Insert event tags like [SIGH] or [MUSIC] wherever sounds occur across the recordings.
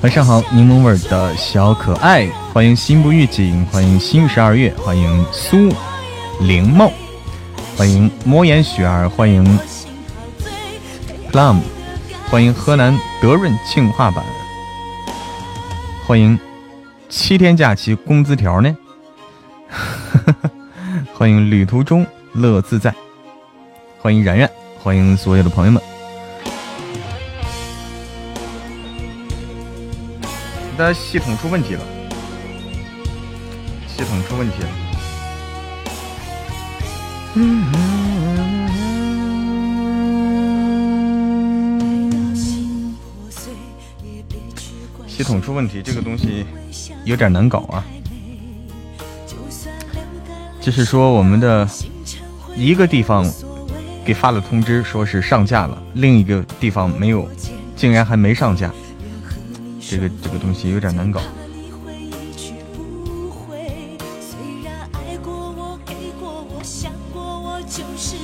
晚上好，柠檬味的小可爱，欢迎心不预警，欢迎新十二月，欢迎苏灵梦，欢迎魔眼雪儿，欢迎 plum，欢迎河南德润净化版，欢迎七天假期工资条呢，[LAUGHS] 欢迎旅途中乐自在，欢迎然然，欢迎所有的朋友们。的系统出问题了，系统出问题了。嗯系统出问题，这个东西有点难搞啊。就是说，我们的一个地方给发了通知，说是上架了，另一个地方没有，竟然还没上架。这个这个东西有点难搞。就是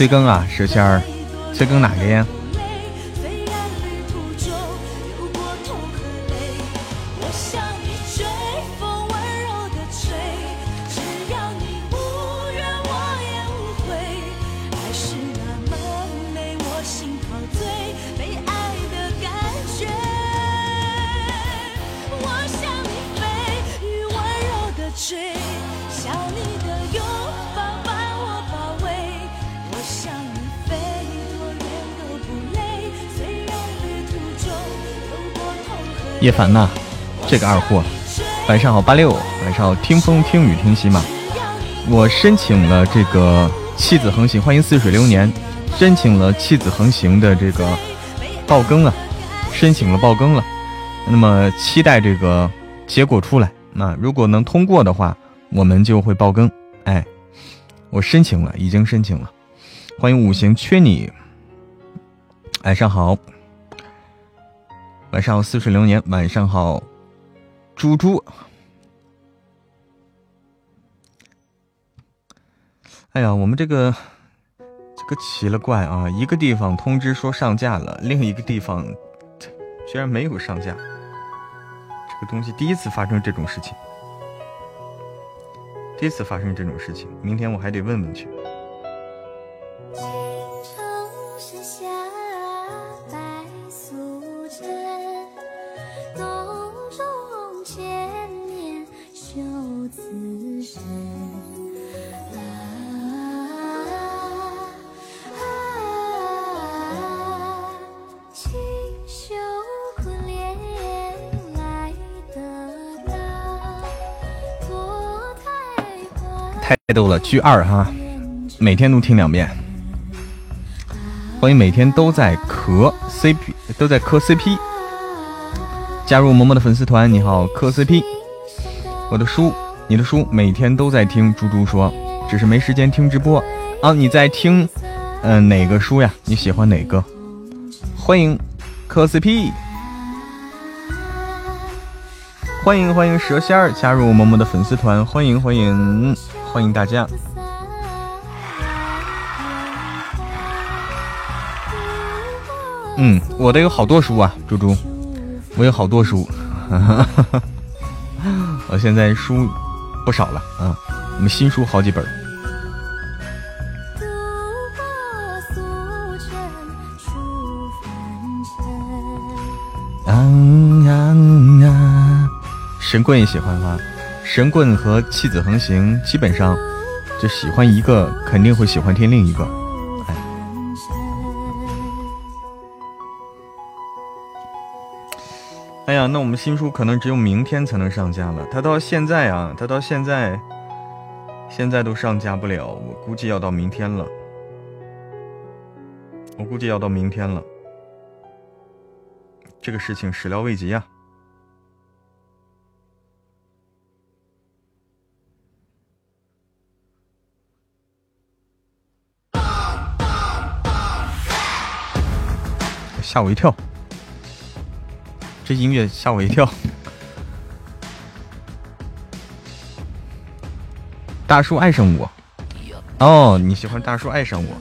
催更啊，蛇仙儿，催更哪个呀？叶凡呐，这个二货，晚上好八六，晚上好听风听雨听喜马。我申请了这个弃子横行，欢迎似水流年，申请了弃子横行的这个爆更了，申请了爆更了，那么期待这个结果出来。那如果能通过的话，我们就会爆更。哎，我申请了，已经申请了。欢迎五行缺你，晚上好。晚上好，似水流年。晚上好，猪猪。哎呀，我们这个这个奇了怪啊！一个地方通知说上架了，另一个地方居然没有上架。这个东西第一次发生这种事情，第一次发生这种事情。明天我还得问问去。太逗了，居二哈，每天都听两遍。欢迎每天都在磕 CP，都在磕 CP。加入萌萌的粉丝团，你好，磕 CP。我的书，你的书，每天都在听。猪猪说，只是没时间听直播啊。你在听，嗯，哪个书呀？你喜欢哪个？欢迎磕 CP，欢迎欢迎蛇仙儿加入萌萌的粉丝团，欢迎欢迎。欢迎大家。嗯，我的有好多书啊，猪猪，我有好多书，哈哈哈哈我现在书不少了啊，我们新书好几本。啊啊啊神棍也喜欢吗？神棍和弃子横行，基本上就喜欢一个，肯定会喜欢听另一个。哎。哎呀，那我们新书可能只有明天才能上架了，他到现在啊，他到现在现在都上架不了，我估计要到明天了。我估计要到明天了。这个事情始料未及啊。吓我一跳。这音乐吓我一跳，大叔爱上我，哦，你喜欢大叔爱上我，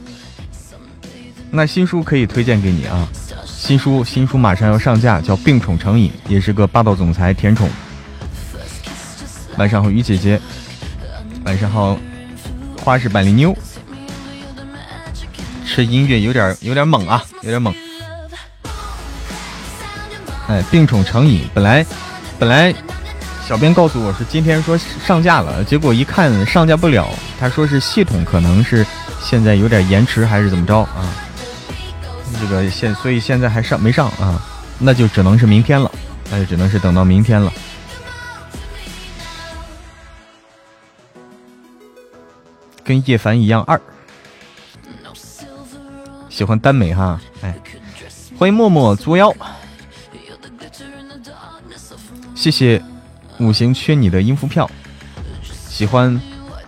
那新书可以推荐给你啊，新书新书马上要上架，叫《病宠成瘾》，也是个霸道总裁甜宠。晚上好，鱼姐姐，晚上好，花式百灵妞，这音乐有点有点猛啊，有点猛。哎，病宠成瘾，本来本来小编告诉我是今天说上架了，结果一看上架不了，他说是系统可能是现在有点延迟还是怎么着啊？这个现所以现在还上没上啊？那就只能是明天了，那就只能是等到明天了。跟叶凡一样二，喜欢耽美哈，哎，欢迎默默作妖。谢谢五行缺你的音符票，喜欢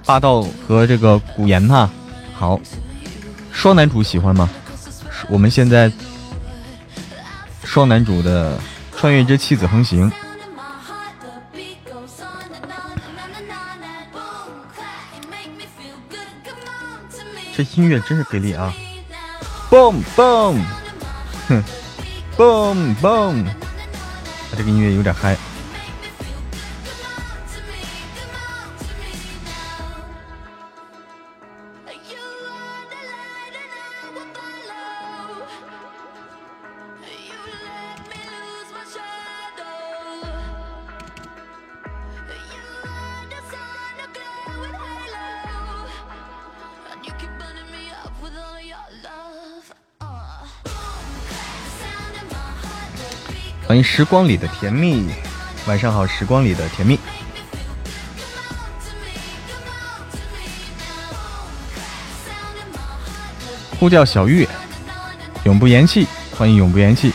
霸道和这个古言哈，好，双男主喜欢吗？我们现在双男主的《穿越之妻子横行》，这音乐真是给力啊！boom boom，哼，boom boom，这个音乐有点嗨。欢迎时光里的甜蜜，晚上好，时光里的甜蜜。呼叫小玉，永不言弃，欢迎永不言弃。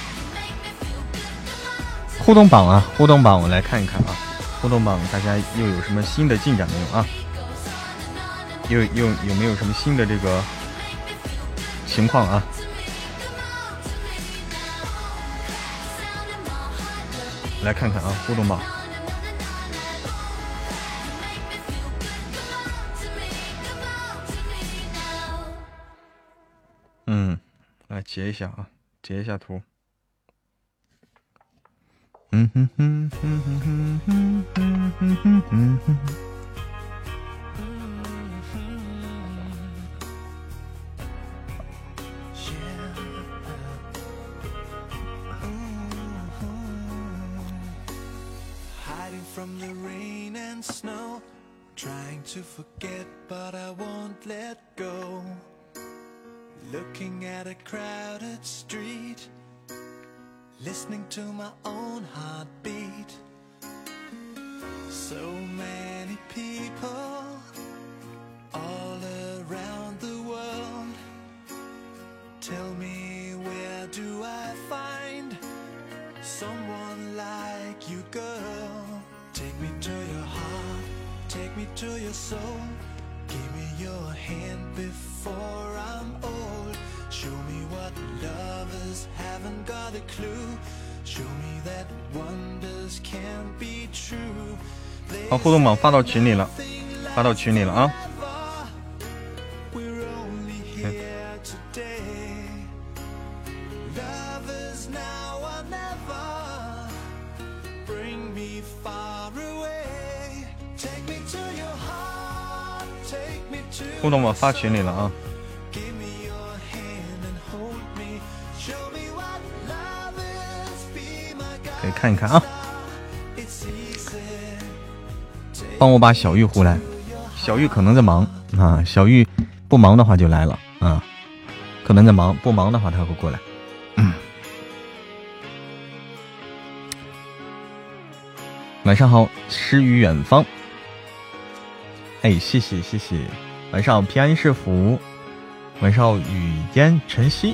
互动榜啊，互动榜，我来看一看啊，互动榜大家又有什么新的进展没有啊？又又有没有什么新的这个情况啊？来看看啊，互动吧。嗯，来截一下啊，截一下图。嗯哼哼哼哼哼哼哼哼哼哼。榜发到群里了，发到群里了啊。互动我发群里了啊，可以看一看啊。帮我把小玉呼来，小玉可能在忙啊。小玉不忙的话就来了啊，可能在忙，不忙的话他会过来。晚上好，诗与远方。哎，谢谢谢谢。晚上好，平安是福。晚上好，雨烟晨曦。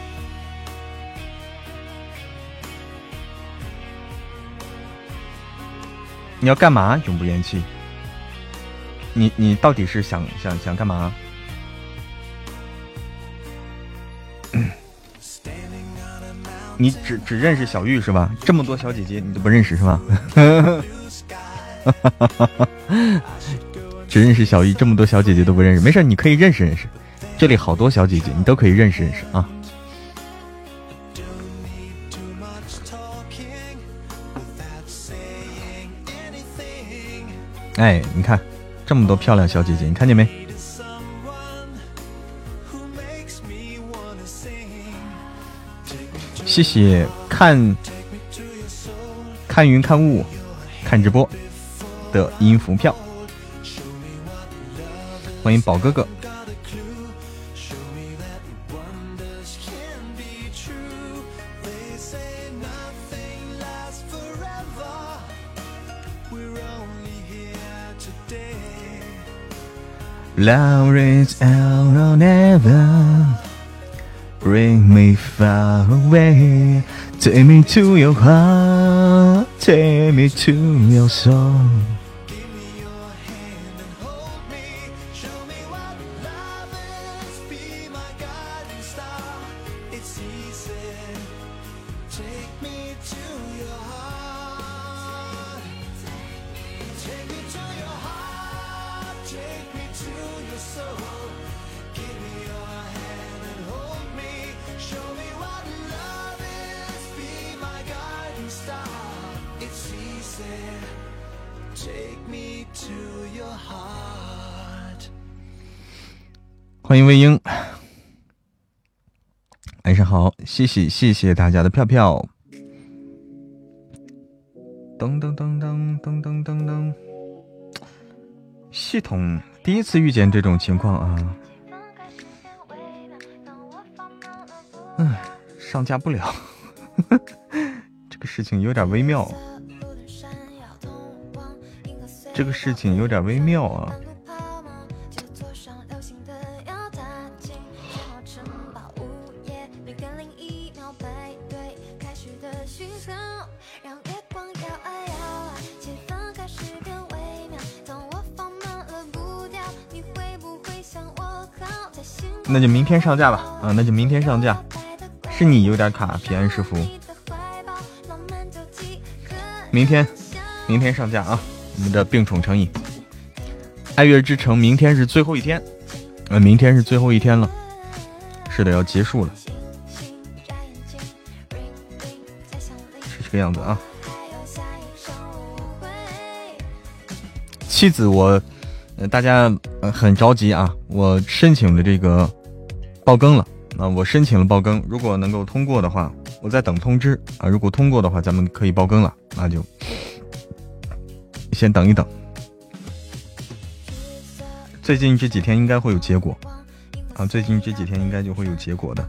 你要干嘛？永不言弃。你你到底是想想想干嘛？你只只认识小玉是吧？这么多小姐姐你都不认识是吧？[LAUGHS] 只认识小玉，这么多小姐姐都不认识，没事，你可以认识认识。这里好多小姐姐，你都可以认识认识啊。哎，你看这么多漂亮小姐姐，你看见没？谢谢看看云看雾看直播的音符票，欢迎宝哥哥。Love is out never bring me far away. Take me to your heart, take me to your soul. 欢迎魏英，晚上好，谢谢谢谢大家的票票。噔噔噔噔噔噔噔噔，系统第一次遇见这种情况啊，嗯，上架不了，[LAUGHS] 这个事情有点微妙，这个事情有点微妙啊。那就明天上架吧，啊，那就明天上架。是你有点卡，平安是福。明天，明天上架啊！我们的病宠成瘾，爱乐之城，明天是最后一天，呃，明天是最后一天了，是的，要结束了，是这个样子啊。妻子，我，呃，大家很着急啊，我申请的这个。爆更了那！我申请了爆更，如果能够通过的话，我在等通知啊。如果通过的话，咱们可以爆更了，那就先等一等。最近这几天应该会有结果啊！最近这几天应该就会有结果的。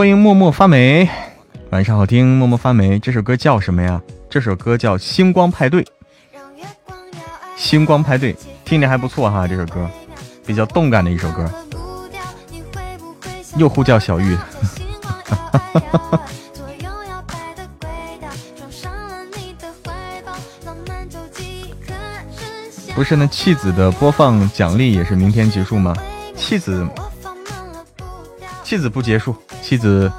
欢迎默默发霉，晚上好听。默默发霉，这首歌叫什么呀？这首歌叫《星光派对》。星光派对听着还不错哈，这首歌比较动感的一首歌。又呼叫小玉，[LAUGHS] 不是那弃子的播放奖励也是明天结束吗？弃子。妻子不结束，妻子，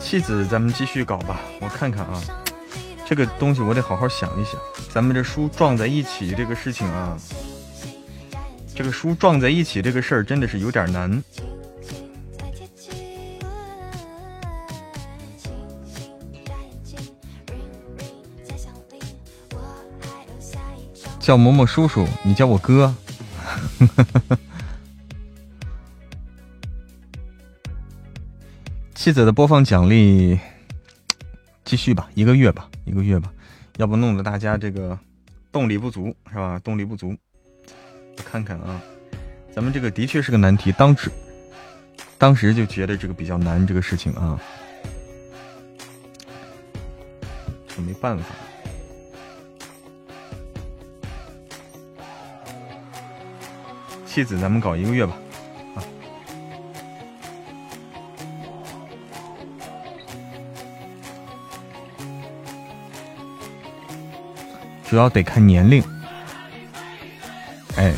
妻子，咱们继续搞吧。我看看啊，这个东西我得好好想一想。咱们这书撞在一起这个事情啊，这个书撞在一起这个事儿真的是有点难。叫某某叔叔，你叫我哥。妻子的播放奖励，继续吧，一个月吧，一个月吧，要不弄得大家这个动力不足是吧？动力不足，我看看啊，咱们这个的确是个难题，当时当时就觉得这个比较难，这个事情啊，这没办法。妻子，咱们搞一个月吧，主要得看年龄，哎，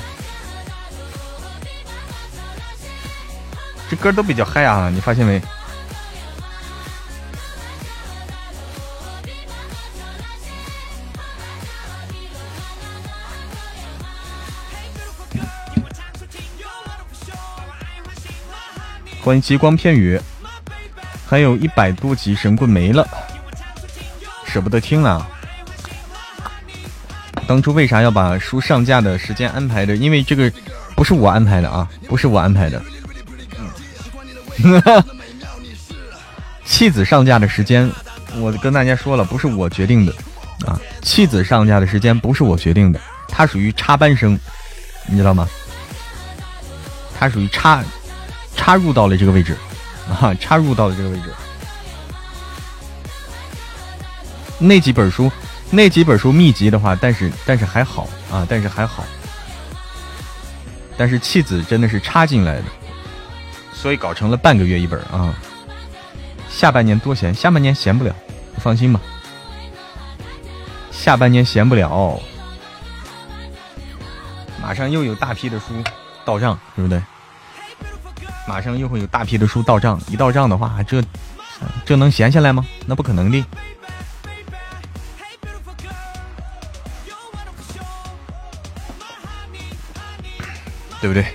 这歌都比较嗨啊，你发现没？欢迎极光片羽，还有一百多级神棍没了，舍不得听了。当初为啥要把书上架的时间安排的？因为这个不是我安排的啊，不是我安排的。弃子上架的时间，我跟大家说了，不是我决定的啊。弃子上架的时间不是我决定的，它属于插班生，你知道吗？它属于插。插入到了这个位置，啊，插入到了这个位置。那几本书，那几本书秘籍的话，但是但是还好啊，但是还好。但是弃子真的是插进来的，所以搞成了半个月一本啊。下半年多闲，下半年闲不了，放心吧。下半年闲不了，马上又有大批的书到账，对不对？马上又会有大批的书到账，一到账的话，这这能闲下来吗？那不可能的，对不对？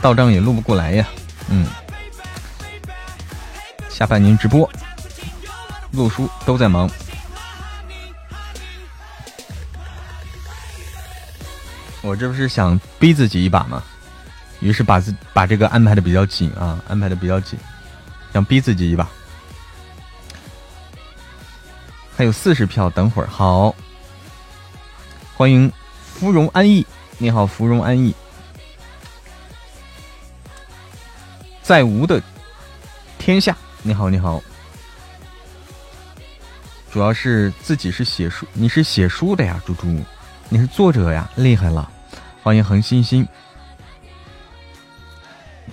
到账也录不过来呀，嗯。下半年直播录书都在忙。我这不是想逼自己一把吗？于是把自把这个安排的比较紧啊，安排的比较紧，想逼自己一把。还有四十票，等会儿好。欢迎芙蓉安逸，你好，芙蓉安逸。在无的天下，你好，你好。主要是自己是写书，你是写书的呀，猪猪，你是作者呀，厉害了。欢迎恒星星，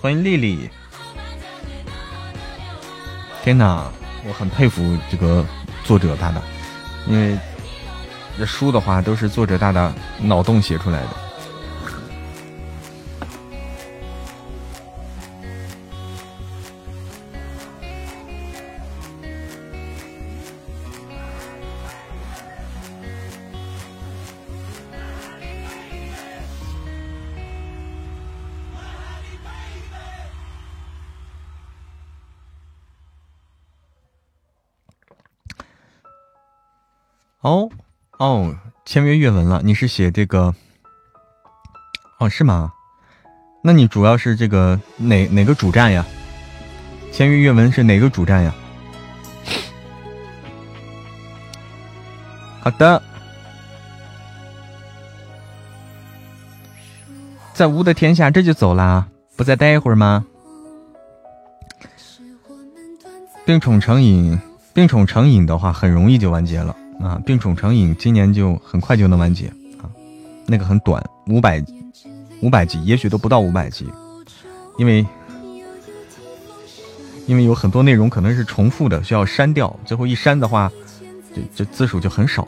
欢迎丽丽。天哪，我很佩服这个作者大大，因为这书的话都是作者大大脑洞写出来的。哦，签约阅文了，你是写这个？哦，是吗？那你主要是这个哪哪个主站呀？签约阅文是哪个主站呀？好的，在无的天下这就走啦，不再待一会儿吗？病宠成瘾，病宠成瘾的话，很容易就完结了。啊，病宠成瘾，今年就很快就能完结啊。那个很短，五百五百集，也许都不到五百集，因为因为有很多内容可能是重复的，需要删掉。最后一删的话，这这字数就很少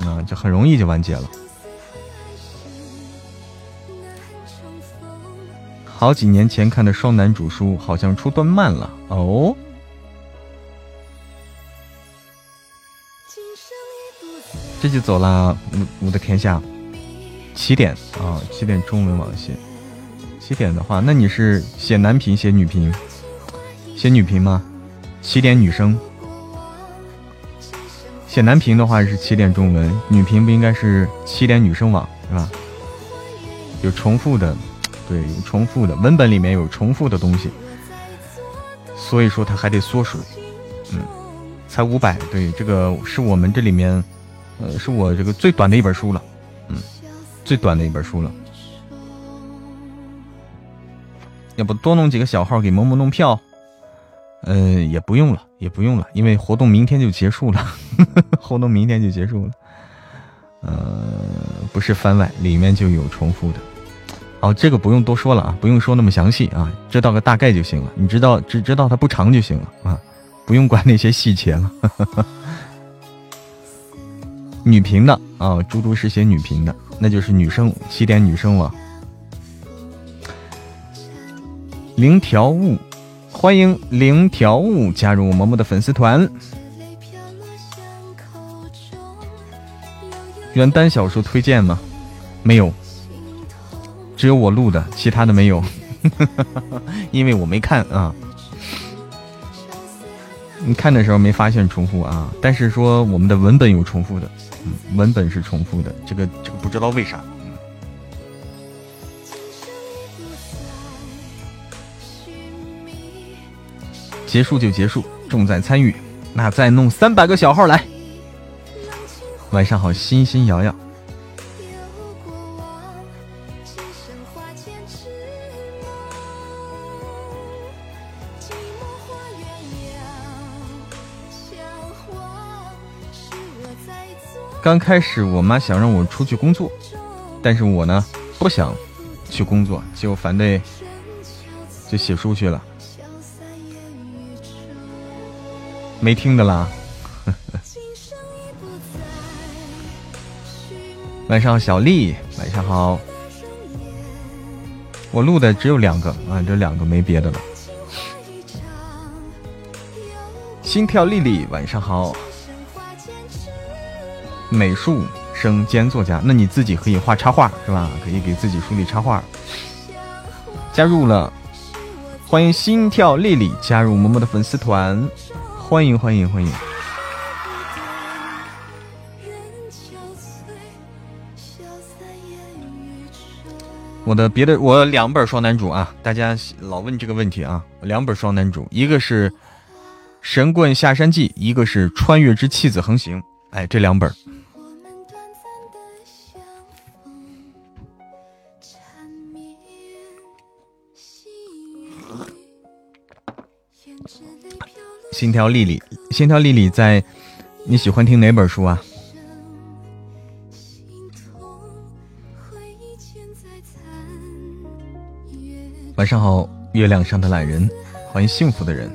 了。啊，就很容易就完结了。好几年前看的双男主书，好像出动漫了哦。这就走了，我我的天下，起点啊，起点中文网写，起点的话，那你是写男频写女频，写女频吗？起点女生，写男频的话是起点中文，女频不应该是起点女生网是吧？有重复的，对，有重复的文本里面有重复的东西，所以说它还得缩水，嗯，才五百，对，这个是我们这里面。呃，是我这个最短的一本书了，嗯，最短的一本书了。要不多弄几个小号给萌萌弄票？嗯，也不用了，也不用了，因为活动明天就结束了，[LAUGHS] 活动明天就结束了。呃，不是番外，里面就有重复的。好，这个不用多说了啊，不用说那么详细啊，知道个大概就行了。你知道，只知道它不长就行了啊，不用管那些细节了。[LAUGHS] 女频的啊，猪猪是写女频的，那就是女生起点女生网。零条悟，欢迎零条悟加入嬷嬷的粉丝团。原单小说推荐吗？没有，只有我录的，其他的没有，[LAUGHS] 因为我没看啊。你看的时候没发现重复啊，但是说我们的文本有重复的。文本是重复的，这个这个不知道为啥。结束就结束，重在参与。那再弄三百个小号来。晚上好，欣欣瑶瑶。刚开始我妈想让我出去工作，但是我呢不想去工作，就反对，就写书去了。没听的啦。[LAUGHS] 晚上好，小丽，晚上好。我录的只有两个啊，这两个没别的了。心跳丽丽，晚上好。美术生兼作家，那你自己可以画插画是吧？可以给自己书里插画。加入了，欢迎心跳丽丽加入嬷嬷的粉丝团，欢迎欢迎欢迎。我的别的我两本双男主啊，大家老问这个问题啊，两本双男主，一个是《神棍下山记》，一个是《穿越之弃子横行》。哎，这两本。心跳丽丽，心跳丽丽在，你喜欢听哪本书啊？晚上好，月亮上的懒人，欢迎幸福的人。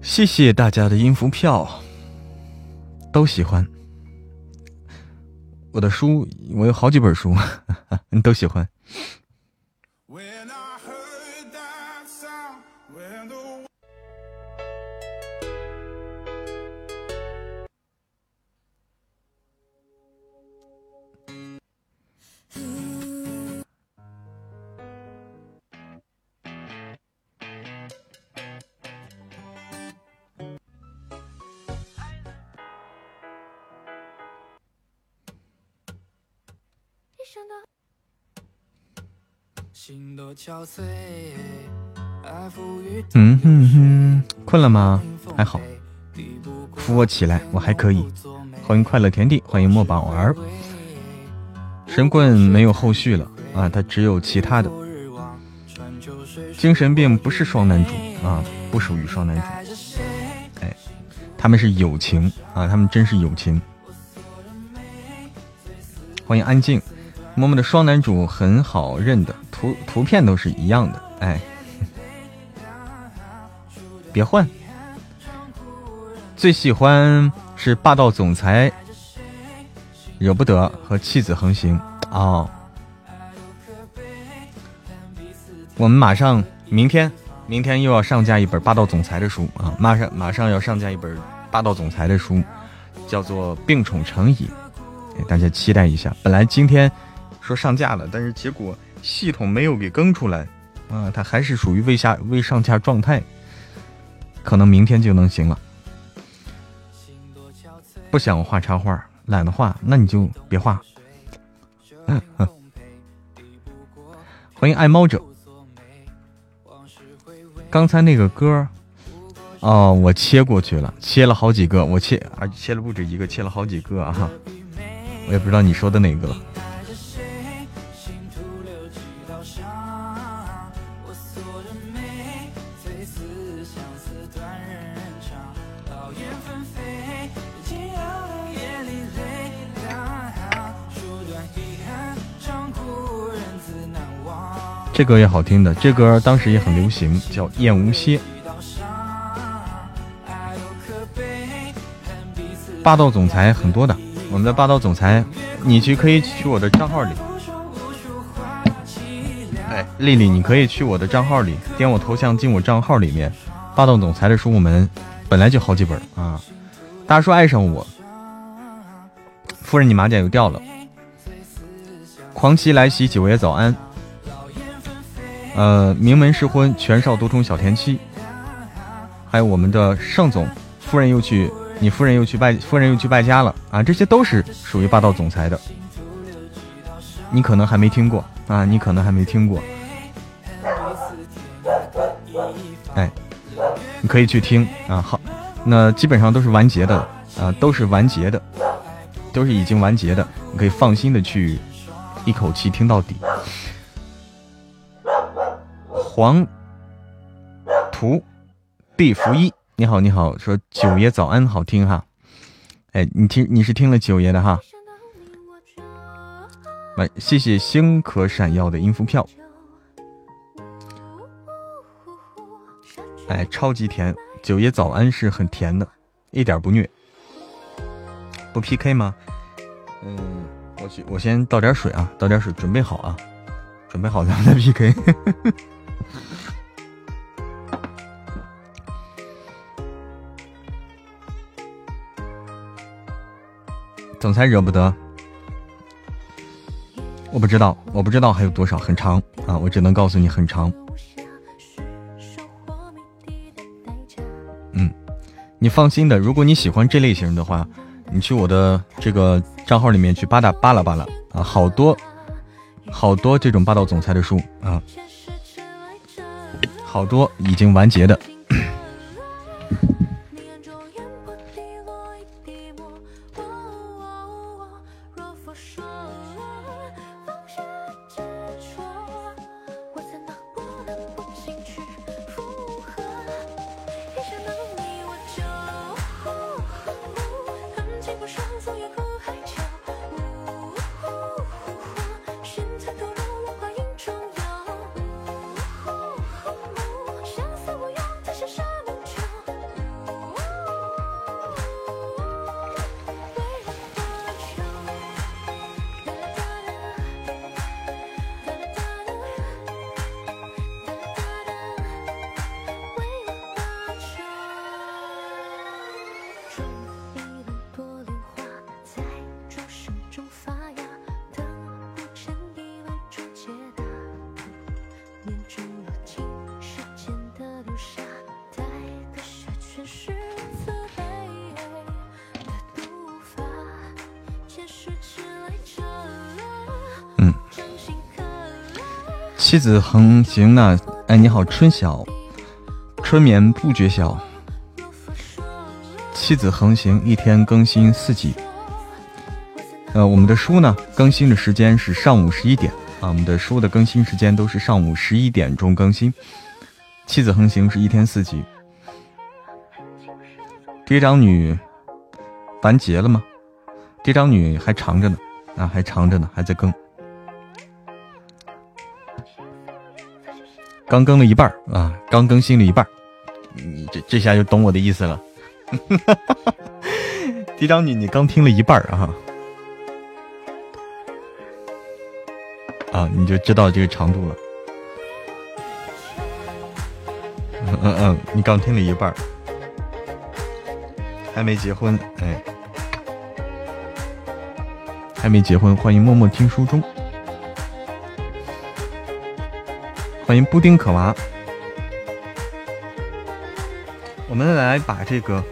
谢谢大家的音符票，都喜欢。我的书，我有好几本书，[LAUGHS] 你都喜欢。嗯哼哼，困了吗？还好，扶我起来，我还可以。欢迎快乐田地，欢迎莫宝儿。神棍没有后续了啊，他只有其他的。精神病不是双男主啊，不属于双男主。哎，他们是友情啊，他们真是友情。欢迎安静，默默的双男主很好认的。图图片都是一样的，哎，[LAUGHS] 别换。最喜欢是霸道总裁，惹不得和弃子横行哦。我们马上明天，明天又要上架一本霸道总裁的书啊！马上马上要上架一本霸道总裁的书，叫做《病宠成瘾》，大家期待一下。本来今天说上架了，但是结果系统没有给更出来啊，它还是属于未下未上架状态，可能明天就能行了。不想画插画，懒得画，那你就别画。[LAUGHS] 欢迎爱猫者。刚才那个歌，哦，我切过去了，切了好几个，我切啊，切了不止一个，切了好几个啊，我也不知道你说的哪个。这歌也好听的，这歌当时也很流行，叫《燕无歇》。霸道总裁很多的，我们的霸道总裁，你去可以去我的账号里。哎，丽丽，你可以去我的账号里，点我头像进我账号里面。霸道总裁的书我们本来就好几本啊。大叔爱上我，夫人你马甲又掉了。狂妻来袭，九爷早安。呃，名门失婚，全少独宠小田妻，还有我们的盛总夫人又去，你夫人又去拜，夫人又去败家了啊！这些都是属于霸道总裁的，你可能还没听过啊，你可能还没听过。哎，你可以去听啊。好，那基本上都是完结的啊，都是完结的，都是已经完结的，你可以放心的去一口气听到底。黄图毕福一，你好，你好，说九爷早安，好听哈。哎，你听，你是听了九爷的哈。来，谢谢星可闪耀的音符票。哎，超级甜，九爷早安是很甜的，一点不虐。不 PK 吗？嗯，我去，我先倒点水啊，倒点水，准备好啊，准备好咱们再 PK。总裁惹不得，我不知道，我不知道还有多少，很长啊！我只能告诉你很长。嗯，你放心的，如果你喜欢这类型的话，你去我的这个账号里面去扒拉扒拉扒拉啊，好多好多这种霸道总裁的书啊，好多已经完结的。妻子横行呢？哎，你好，春晓，春眠不觉晓。妻子横行，一天更新四集。呃，我们的书呢，更新的时间是上午十一点啊。我们的书的更新时间都是上午十一点钟更新。妻子横行是一天四集。嫡长女完结了吗？嫡长女还长着呢，啊，还长着呢，还在更。刚更了一半啊，刚更新了一半你这这下就懂我的意思了。[LAUGHS] 嫡长女，你刚听了一半啊，啊，你就知道这个长度了。嗯嗯嗯，你刚听了一半还没结婚，哎，还没结婚，欢迎默默听书中。布丁可娃，我们来把这个。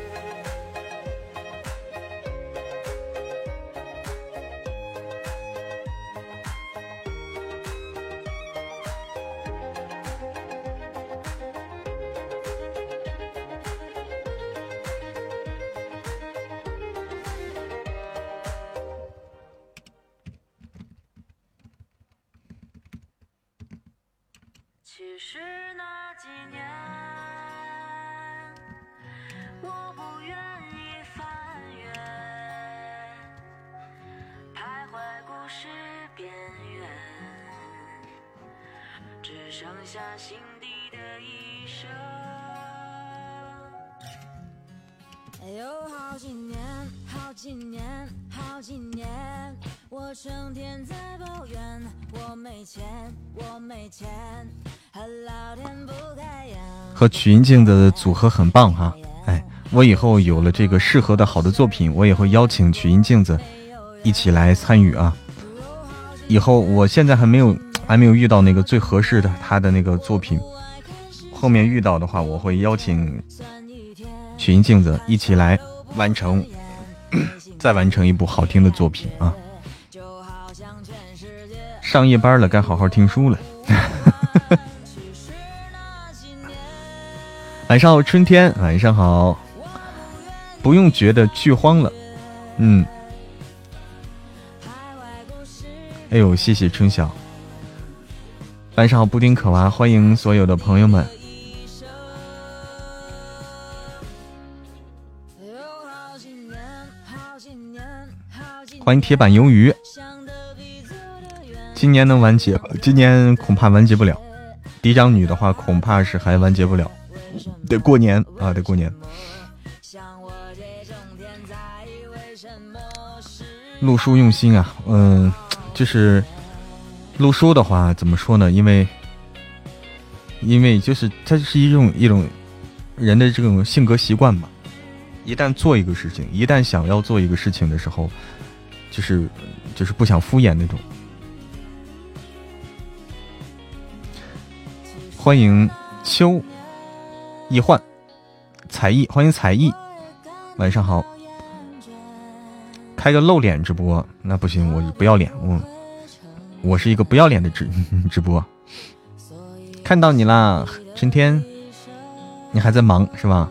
曲音镜的组合很棒哈，哎，我以后有了这个适合的好的作品，我也会邀请曲音镜子一起来参与啊。以后我现在还没有还没有遇到那个最合适的他的那个作品，后面遇到的话，我会邀请曲音镜子一起来完成，[COUGHS] 再完成一部好听的作品啊。上夜班了，该好好听书了。晚上好，春天，晚上好，不用觉得剧荒了，嗯，哎呦，谢谢春晓，晚上好，布丁可娃，欢迎所有的朋友们，欢迎铁板鱿鱼，今年能完结？今年恐怕完结不了，嫡长女的话，恐怕是还完结不了。得过年啊，得过年。录书用心啊，嗯，就是录书的话，怎么说呢？因为，因为就是它是一种一种人的这种性格习惯吧。一旦做一个事情，一旦想要做一个事情的时候，就是就是不想敷衍那种。欢迎秋。易幻，才艺，欢迎才艺，晚上好。开个露脸直播那不行，我不要脸，我我是一个不要脸的直 [LAUGHS] 直播。看到你啦，春天，你还在忙是吧？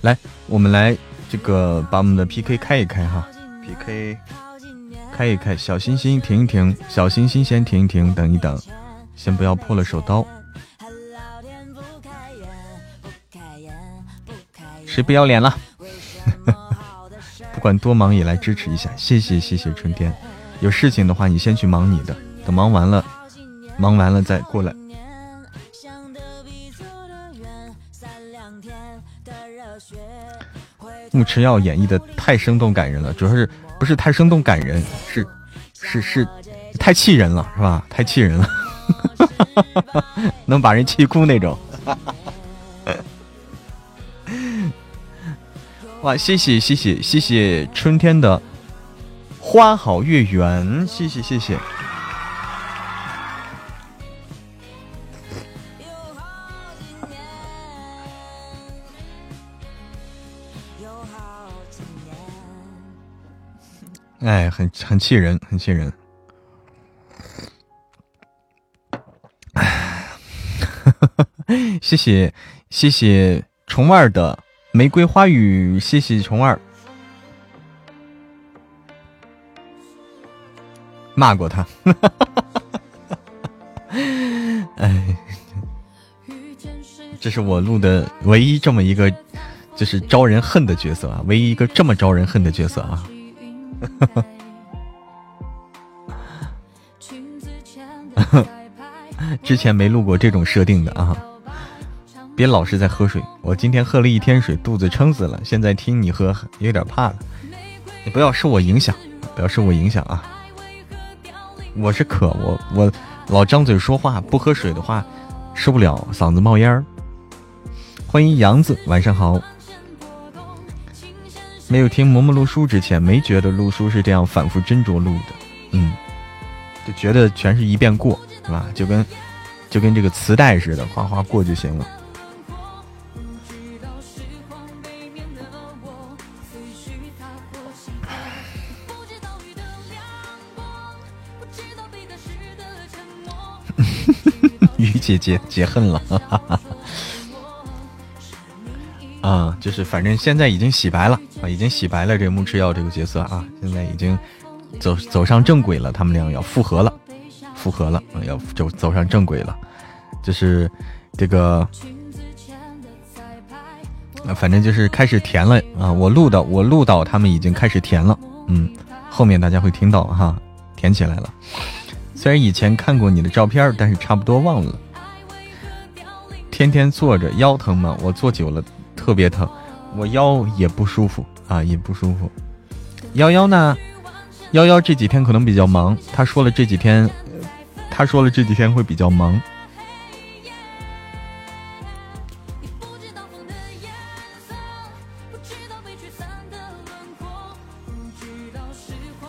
来，我们来这个把我们的 PK 开一开哈，PK。开一开，小心心停一停，小心心先停一停，等一等，先不要破了手刀。谁不要脸了？[LAUGHS] 不管多忙也来支持一下，谢谢谢谢春天。有事情的话，你先去忙你的，等忙完了，忙完了再过来。牧驰耀演绎的太生动感人了，主要是。不是太生动感人，是是是，太气人了，是吧？太气人了，[LAUGHS] 能把人气哭那种。哇，谢谢谢谢谢谢春天的花好月圆，谢谢谢谢。哎，很很气人，很气人。哎，谢谢谢谢虫儿的玫瑰花语，谢谢虫儿。骂过他，哎，这是我录的唯一这么一个，就是招人恨的角色啊，唯一一个这么招人恨的角色啊。[LAUGHS] 之前没录过这种设定的啊。别老是在喝水，我今天喝了一天水，肚子撑死了。现在听你喝，有点怕了。你不要受我影响，不要受我影响啊！我是渴，我我老张嘴说话，不喝水的话受不了，嗓子冒烟儿。欢迎杨子，晚上好。没有听嬷嬷录书之前，没觉得录书是这样反复斟酌录的，嗯，就觉得全是一遍过，是吧？就跟就跟这个磁带似的，哗哗过就行了。[LAUGHS] 于姐姐解恨了，啊，就是反正现在已经洗白了啊，已经洗白了这个木赤耀这个角色啊，现在已经走走上正轨了，他们俩要复合了，复合了啊，要走走上正轨了，就是这个，反正就是开始甜了啊，我录到我录到他们已经开始甜了，嗯，后面大家会听到哈，甜起来了。虽然以前看过你的照片，但是差不多忘了。天天坐着腰疼吗？我坐久了特别疼，我腰也不舒服啊，也不舒服。幺幺呢？幺幺这几天可能比较忙，他说了这几天，他说了这几天会比较忙。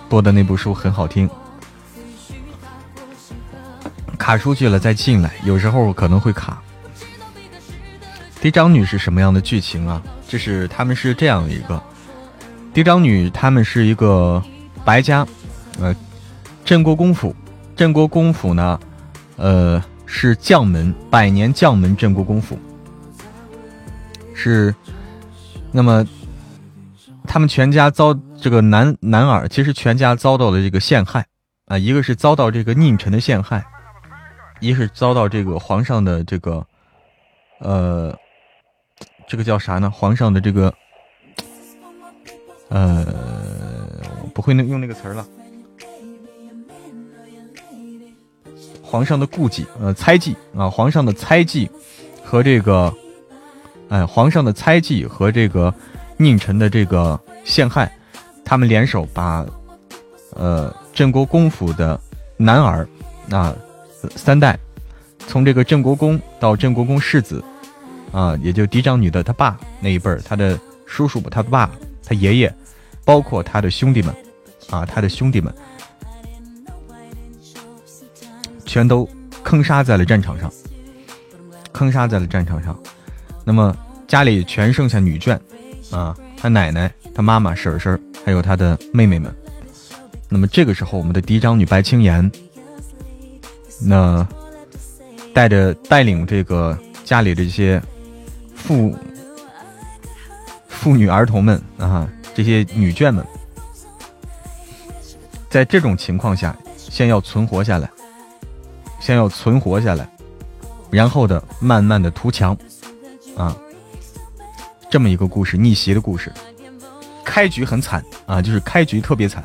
播的那部书很好听。卡出去了再进来，有时候可能会卡。嫡长女是什么样的剧情啊？这是他们是这样一个嫡长女，他们是一个白家，呃，镇国公府。镇国公府呢，呃，是将门，百年将门镇国公府。是，那么他们全家遭这个男男儿，其实全家遭到了这个陷害啊，一个是遭到这个佞臣的陷害。一是遭到这个皇上的这个，呃，这个叫啥呢？皇上的这个，呃，不会那用那个词儿了。皇上的顾忌，呃，猜忌啊，皇上的猜忌和这个，哎，皇上的猜忌和这个佞臣的这个陷害，他们联手把，呃，镇国公府的男儿啊。三代，从这个镇国公到镇国公世子，啊，也就嫡长女的他爸那一辈儿，他的叔叔、他爸、他爷爷，包括他的兄弟们，啊，他的兄弟们，全都坑杀在了战场上，坑杀在了战场上。那么家里全剩下女眷，啊，他奶奶、他妈妈、婶婶，还有他的妹妹们。那么这个时候，我们的嫡长女白青岩。那带着带领这个家里这些妇妇女儿童们啊，这些女眷们，在这种情况下，先要存活下来，先要存活下来，然后的慢慢的图强啊，这么一个故事，逆袭的故事，开局很惨啊，就是开局特别惨。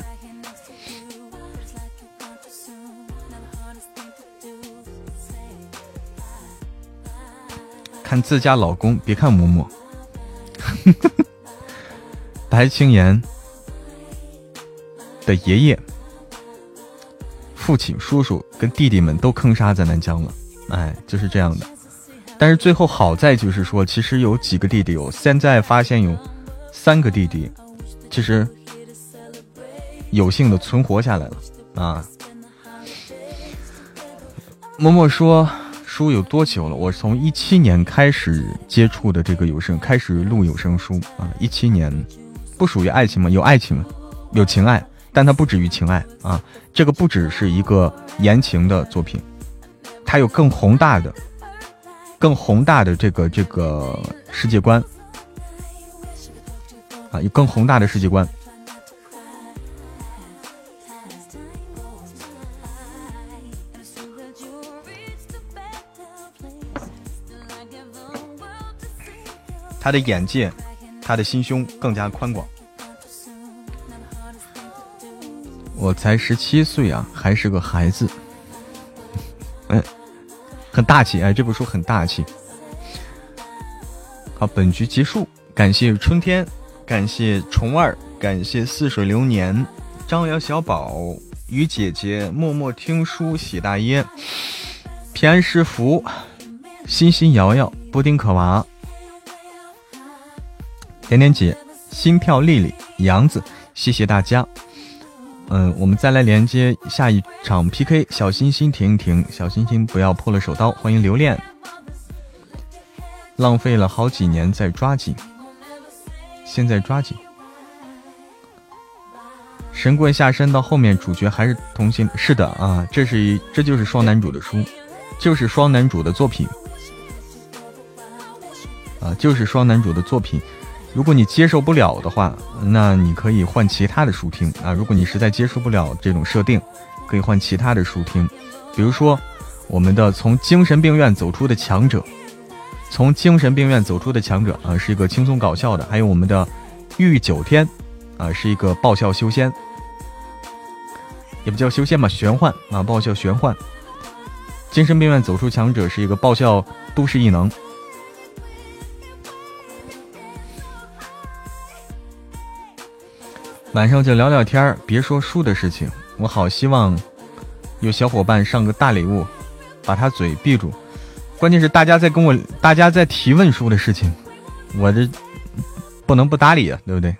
看自家老公，别看嬷嬷。[LAUGHS] 白青岩的爷爷、父亲、叔叔跟弟弟们都坑杀在南疆了，哎，就是这样的。但是最后好在就是说，其实有几个弟弟，有现在发现有三个弟弟，其实有幸的存活下来了啊。嬷嬷说。书有多久了？我从一七年开始接触的这个有声，开始录有声书啊。一七年，不属于爱情吗？有爱情，有情爱，但它不止于情爱啊。这个不只是一个言情的作品，它有更宏大的、更宏大的这个这个世界观啊，有更宏大的世界观。他的眼界，他的心胸更加宽广。我才十七岁啊，还是个孩子。嗯，[LAUGHS] 很大气哎，这部书很大气。好，本局结束，感谢春天，感谢虫儿，感谢似水流年，张瑶小宝，雨姐姐，默默听书，喜大爷，平安是福，欣欣瑶瑶，布丁可娃，点点姐，心跳丽丽，杨子，谢谢大家。嗯，我们再来连接下一场 PK，小心心停一停，小心心不要破了手刀。欢迎留恋，浪费了好几年在抓紧，现在抓紧。神棍下山到后面，主角还是同性，是的啊，这是一这就是双男主的书，就是双男主的作品，啊，就是双男主的作品。如果你接受不了的话，那你可以换其他的书听啊。如果你实在接受不了这种设定，可以换其他的书听，比如说我们的《从精神病院走出的强者》，从精神病院走出的强者啊，是一个轻松搞笑的；还有我们的《御九天》，啊，是一个爆笑修仙，也不叫修仙吧，玄幻啊，爆笑玄幻。精神病院走出强者是一个爆笑都市异能。晚上就聊聊天儿，别说书的事情。我好希望有小伙伴上个大礼物，把他嘴闭住。关键是大家在跟我，大家在提问书的事情，我这不能不搭理呀，对不对？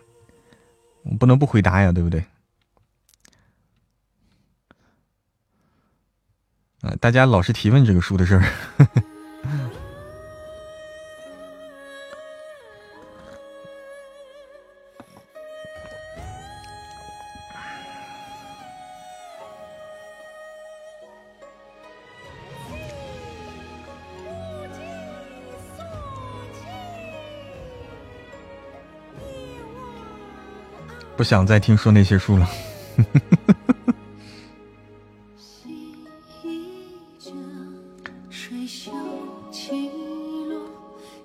我不能不回答呀，对不对？啊，大家老是提问这个书的事儿。不想再听说那些书了。[LAUGHS]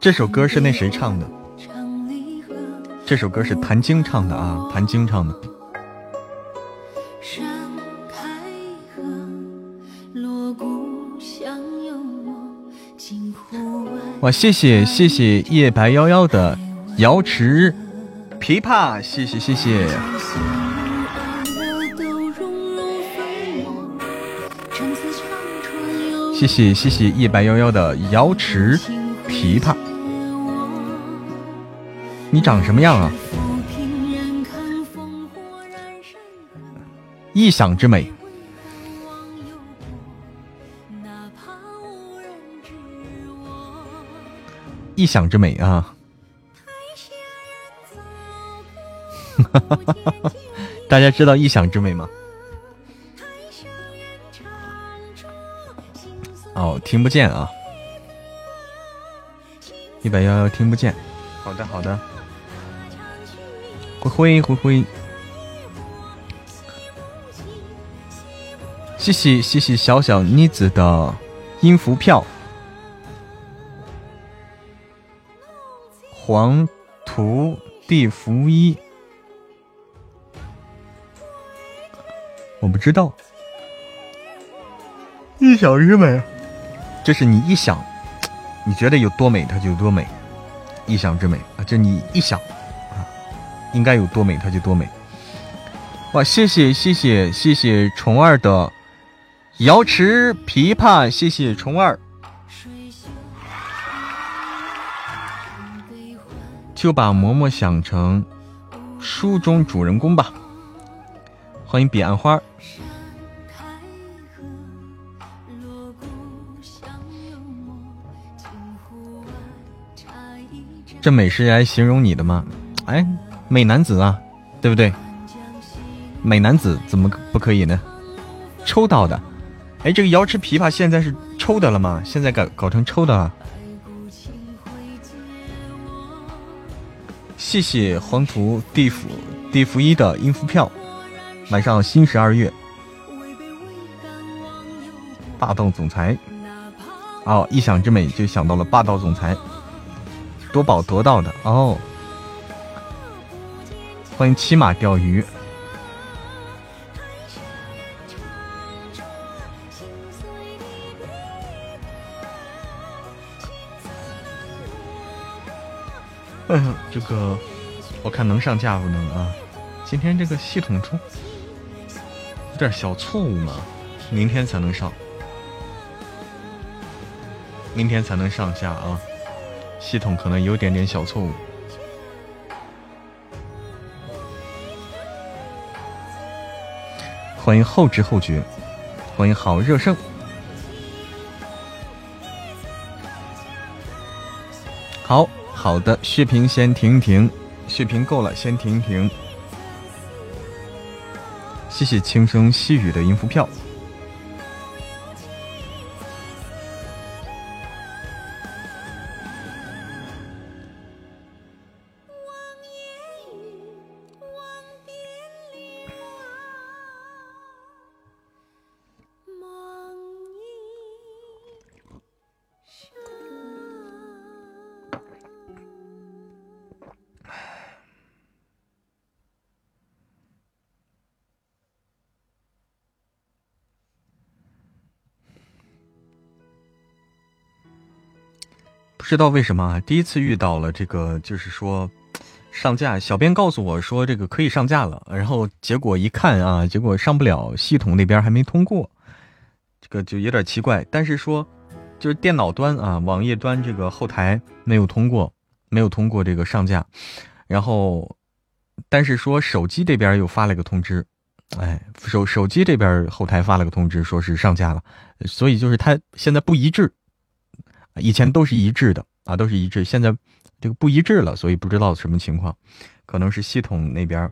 这首歌是那谁唱的？这首歌是谭晶唱的啊，谭晶唱的。哇，谢谢谢谢夜白夭夭的瑶池。琵琶，谢谢谢谢，谢谢谢谢夜白夭夭的瑶池琵琶，你长什么样啊？异想之美，异想之美啊！[LAUGHS] 大家知道异想之美吗？哦，听不见啊！一百幺幺听不见。好的，好的。灰灰灰灰，谢谢谢谢小小妮子的音符票。黄图地福一。我不知道，一想之美，就是你一想，你觉得有多美，它就有多美。一想之美啊，就你一想啊，应该有多美，它就多美。哇，谢谢谢谢谢谢虫儿的瑶池琵琶，谢谢虫儿，就把嬷嬷想成书中主人公吧。欢迎彼岸花。这美是来形容你的吗？哎，美男子啊，对不对？美男子怎么不可以呢？抽到的，哎，这个瑶池琵琶现在是抽的了吗？现在搞搞成抽的了。谢谢黄图地府地府一的音符票。晚上新十二月，霸道总裁。哦，一想之美就想到了霸道总裁。夺宝夺到的哦。欢迎骑马钓鱼。[LAUGHS] 这个我看能上架不能啊？今天这个系统出有点小错误嘛，明天才能上，明天才能上架啊。系统可能有点点小错误。欢迎后知后觉，欢迎好热胜。好好的，血瓶先停停，血瓶够了，先停停。谢谢轻声细语的音符票。知道为什么啊？第一次遇到了这个，就是说上架，小编告诉我说这个可以上架了，然后结果一看啊，结果上不了，系统那边还没通过，这个就有点奇怪。但是说就是电脑端啊，网页端这个后台没有通过，没有通过这个上架，然后但是说手机这边又发了个通知，哎，手手机这边后台发了个通知，说是上架了，所以就是它现在不一致。以前都是一致的啊，都是一致。现在这个不一致了，所以不知道什么情况，可能是系统那边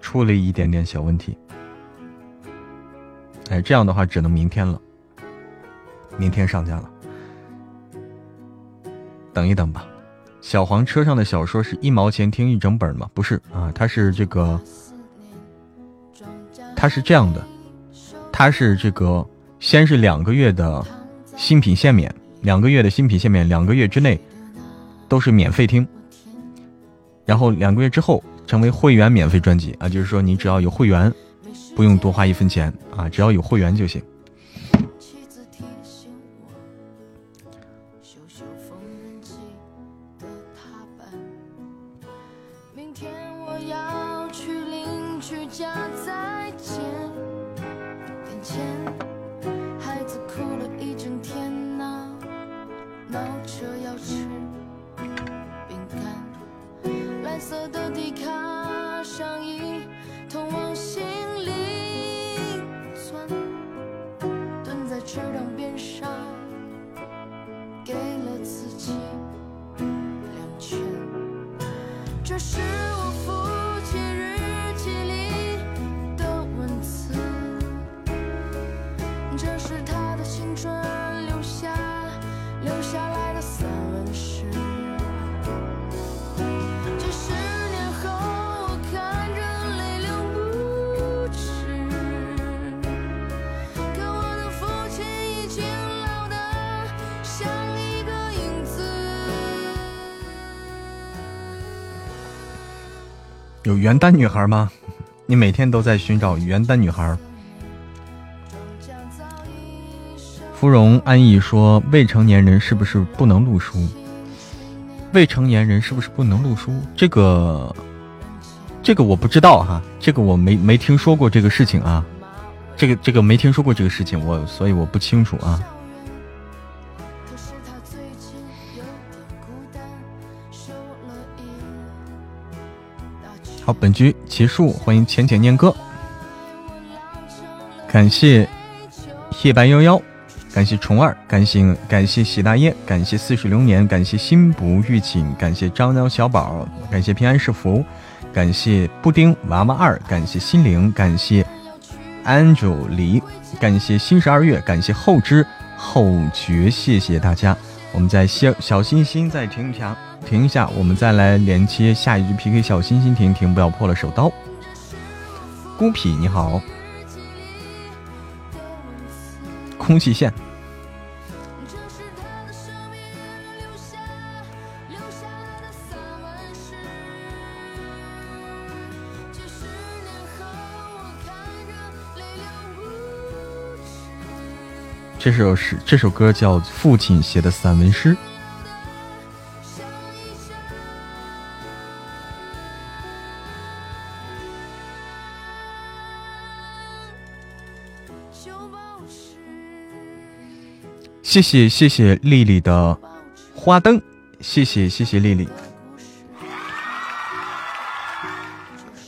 出了一点点小问题。哎，这样的话只能明天了，明天上架了。等一等吧。小黄车上的小说是一毛钱听一整本吗？不是啊，它是这个，它是这样的，它是这个，先是两个月的新品限免。两个月的新品限免，两个月之内都是免费听，然后两个月之后成为会员免费专辑啊，就是说你只要有会员，不用多花一分钱啊，只要有会员就行。池塘边上，给了自己两拳。这是。有元旦女孩吗？你每天都在寻找元旦女孩。芙蓉安逸说：“未成年人是不是不能录书？未成年人是不是不能录书？这个，这个我不知道哈，这个我没没听说过这个事情啊，这个这个没听说过这个事情，我所以我不清楚啊。”好，本局结束，欢迎浅浅念歌，感谢夜白夭夭，感谢虫儿，感谢感谢喜大爷，感谢似水流年，感谢心不预警，感谢张鸟小宝，感谢平安是福，感谢布丁娃娃二，感谢心灵，感谢 Angel 李，感谢新十二月，感谢后知后觉，谢谢大家，我们再小小心心再停一停。停一下，我们再来连接下一局 PK。小心心，停停，不要破了手刀。孤僻你好，空气线。这首诗，这首歌叫《父亲写的散文诗》。谢谢谢谢丽丽的花灯，谢谢谢谢丽丽。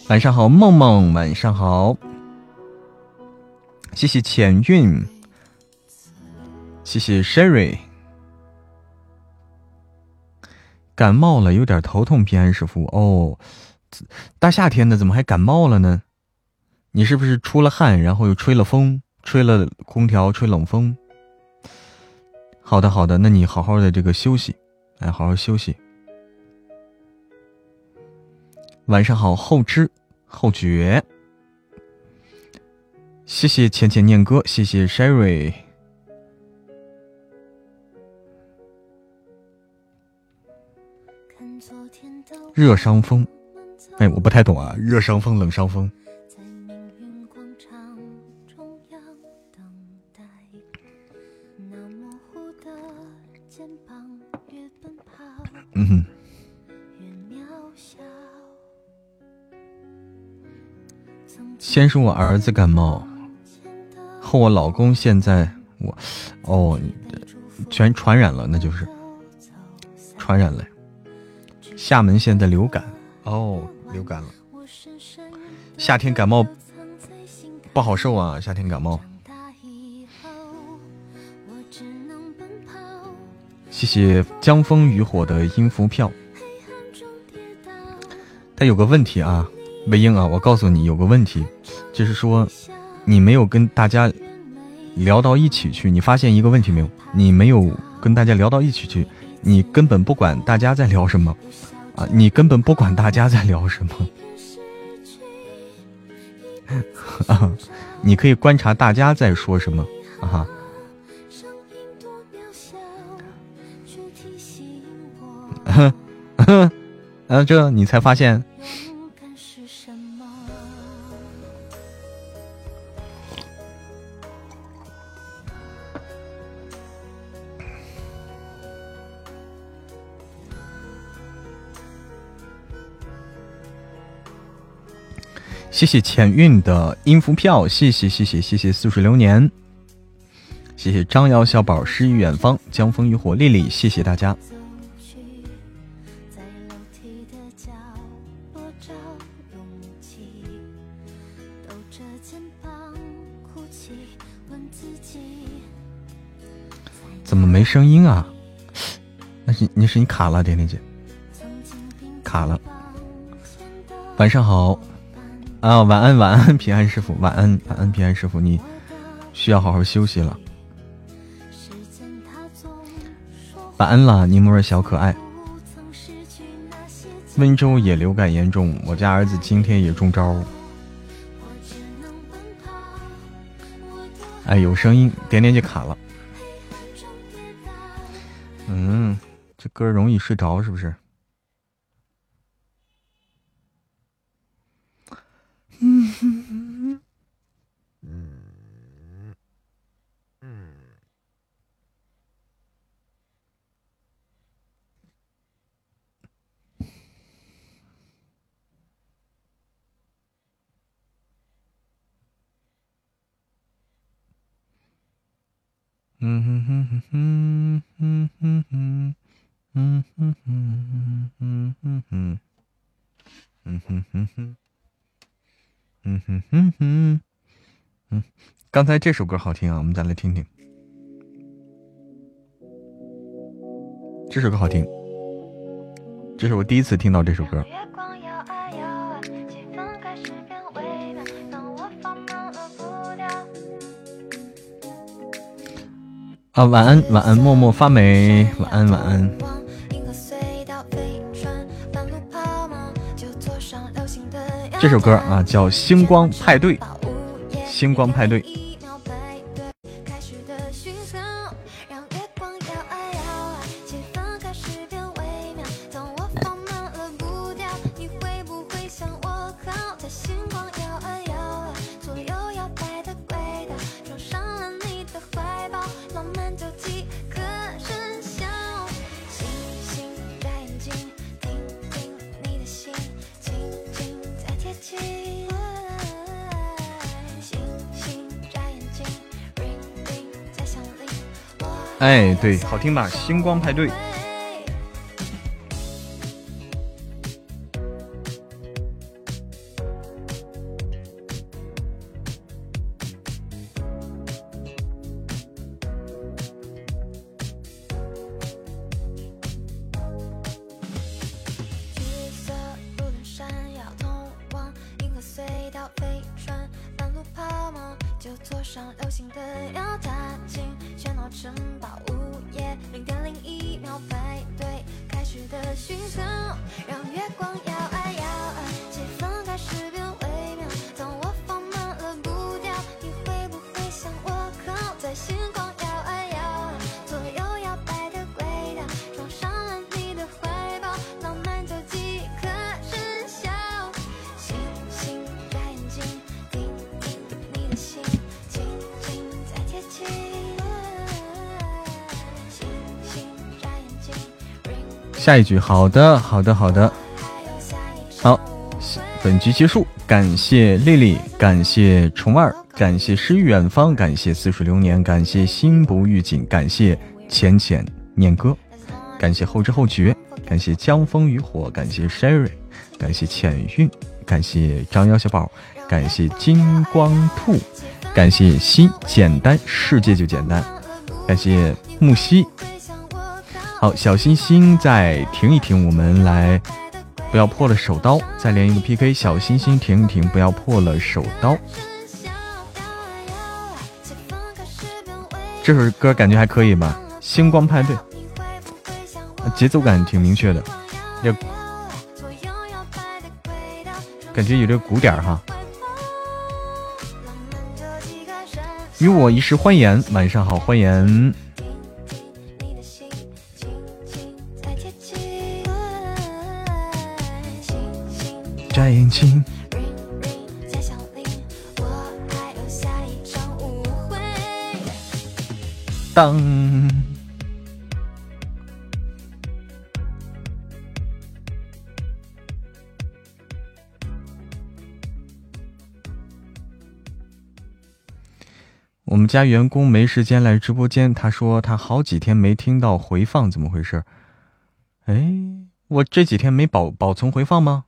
晚上好，梦梦，晚上好。谢谢浅韵。谢谢 Sherry。感冒了，有点头痛，平安师傅。哦，大夏天的怎么还感冒了呢？你是不是出了汗，然后又吹了风，吹了空调，吹冷风？好的，好的，那你好好的这个休息，哎，好好休息。晚上好，后知后觉。谢谢浅浅念歌，谢谢 Sherry。热伤风，哎，我不太懂啊，热伤风，冷伤风。嗯哼，先是我儿子感冒，后我老公现在我，哦，全传染了，那就是传染了。厦门现在流感，哦，流感了。夏天感冒不好受啊，夏天感冒。谢谢江枫渔火的音符票。他有个问题啊，魏英啊，我告诉你有个问题，就是说你没有跟大家聊到一起去。你发现一个问题没有？你没有跟大家聊到一起去，你根本不管大家在聊什么啊！你根本不管大家在聊什么 [LAUGHS] 啊！你可以观察大家在说什么啊！哼，[LAUGHS] 哼，嗯，这你才发现。谢谢浅韵的音符票，谢谢谢谢谢谢似水流年，谢谢张瑶小宝诗与远方江枫渔火丽丽，谢谢大家。怎么没声音啊？那是你是你卡了，点点姐，卡了。晚上好，啊，晚安 [LAUGHS] 晚安，平安师傅，晚安晚安，平安师傅，你需要好好休息了。晚安了，尼摩尔小可爱。温州也流感严重，我家儿子今天也中招。哎，有声音，点点就卡了。嗯，这歌容易睡着是不是？嗯嗯。哼哼哼，嗯，刚才这首歌好听啊，我们再来听听。这首歌好听，这是我第一次听到这首歌。啊，晚安，晚安，默默发霉，晚安，晚安。这首歌啊，叫《星光派对》，星光派对。对，好听吧？星光派对。下一句，好的，好的，好的，好，本局结束，感谢丽丽，感谢虫儿，感谢诗与远方，感谢似水流年，感谢心不预警，感谢浅浅念歌，感谢后知后觉，感谢江枫渔火，感谢 Sherry，感谢浅韵，感谢张幺小宝，感谢金光兔，感谢心简单，世界就简单，感谢木西。好，小心心再停一停，我们来，不要破了手刀，再连一个 PK。小心心停一停，不要破了手刀。这首歌感觉还可以吧？星光派对，节奏感挺明确的，也感觉有点鼓点哈。与我一世欢颜，晚上好，欢颜。眼睛。当。我们家员工没时间来直播间，他说他好几天没听到回放，怎么回事？哎，我这几天没保保存回放吗？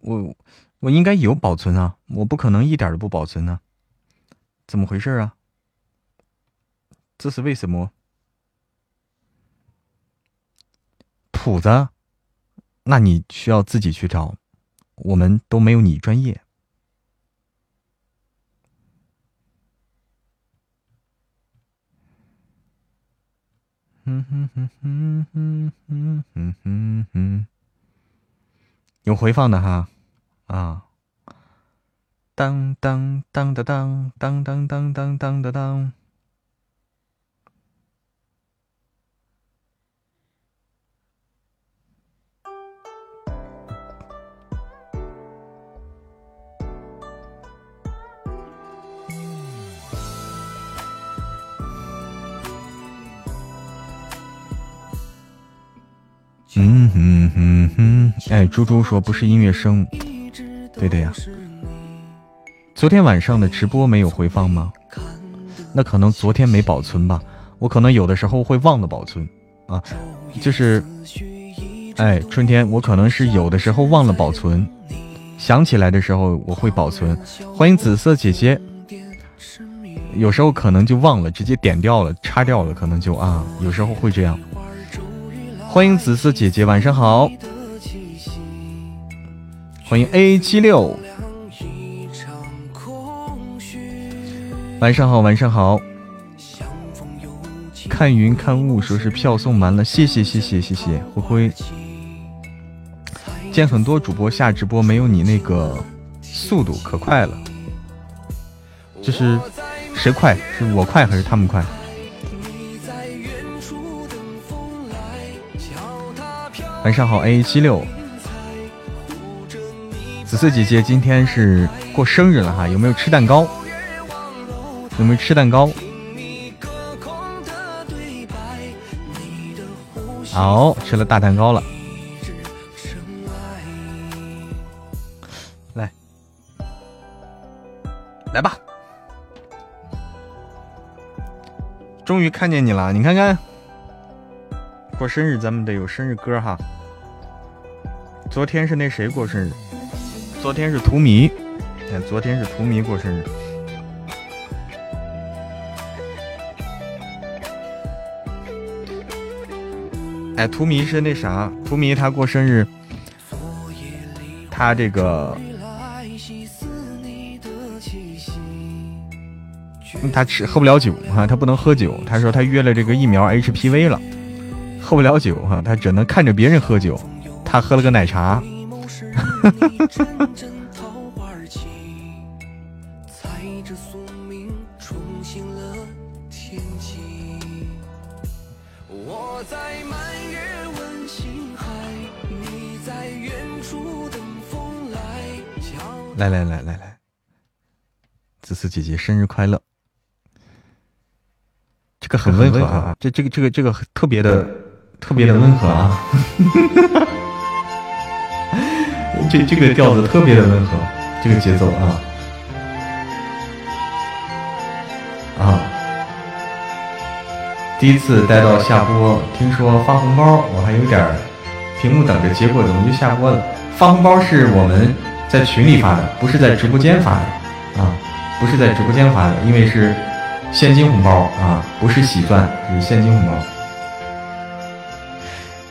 我我应该有保存啊，我不可能一点都不保存呢，怎么回事啊？这是为什么？谱子？那你需要自己去找，我们都没有你专业。嗯哼哼哼哼哼哼哼哼。有回放的哈，啊，当当当当当当当当当当当。嗯哼哼哼，哎，猪猪说不是音乐声，对的呀。昨天晚上的直播没有回放吗？那可能昨天没保存吧。我可能有的时候会忘了保存啊，就是，哎，春天，我可能是有的时候忘了保存，想起来的时候我会保存。欢迎紫色姐姐，有时候可能就忘了，直接点掉了，插掉了，可能就啊，有时候会这样。欢迎紫色姐姐，晚上好。欢迎 A 七六，晚上好，晚上好。看云看雾，说是票送满了，谢谢谢谢谢谢灰灰。见很多主播下直播没有你那个速度可快了，就是谁快？是我快还是他们快？晚上好，A 七六，紫色姐姐今天是过生日了哈，有没有吃蛋糕？有没有吃蛋糕？好，吃了大蛋糕了。来，来吧。终于看见你了，你看看，过生日咱们得有生日歌哈。昨天是那谁过生日？昨天是图迷，哎，昨天是图迷过生日。哎，图迷是那啥？图迷他过生日，他这个。他吃喝不了酒哈，他不能喝酒。他说他约了这个疫苗 HPV 了，喝不了酒哈，他只能看着别人喝酒。他喝了个奶茶。来来来来来，子思姐姐生日快乐！这个很温和啊，这这个这个这个特别的特别的温和啊，[LAUGHS] 这这个调子特别的温和，这个节奏啊啊！第一次待到下播，听说发红包，我还有点屏幕等着，结果怎么就下播了？发红包是我们在群里发的，不是在直播间发的啊，不是在直播间发的，因为是。现金红包啊，不是喜钻，是现金红包。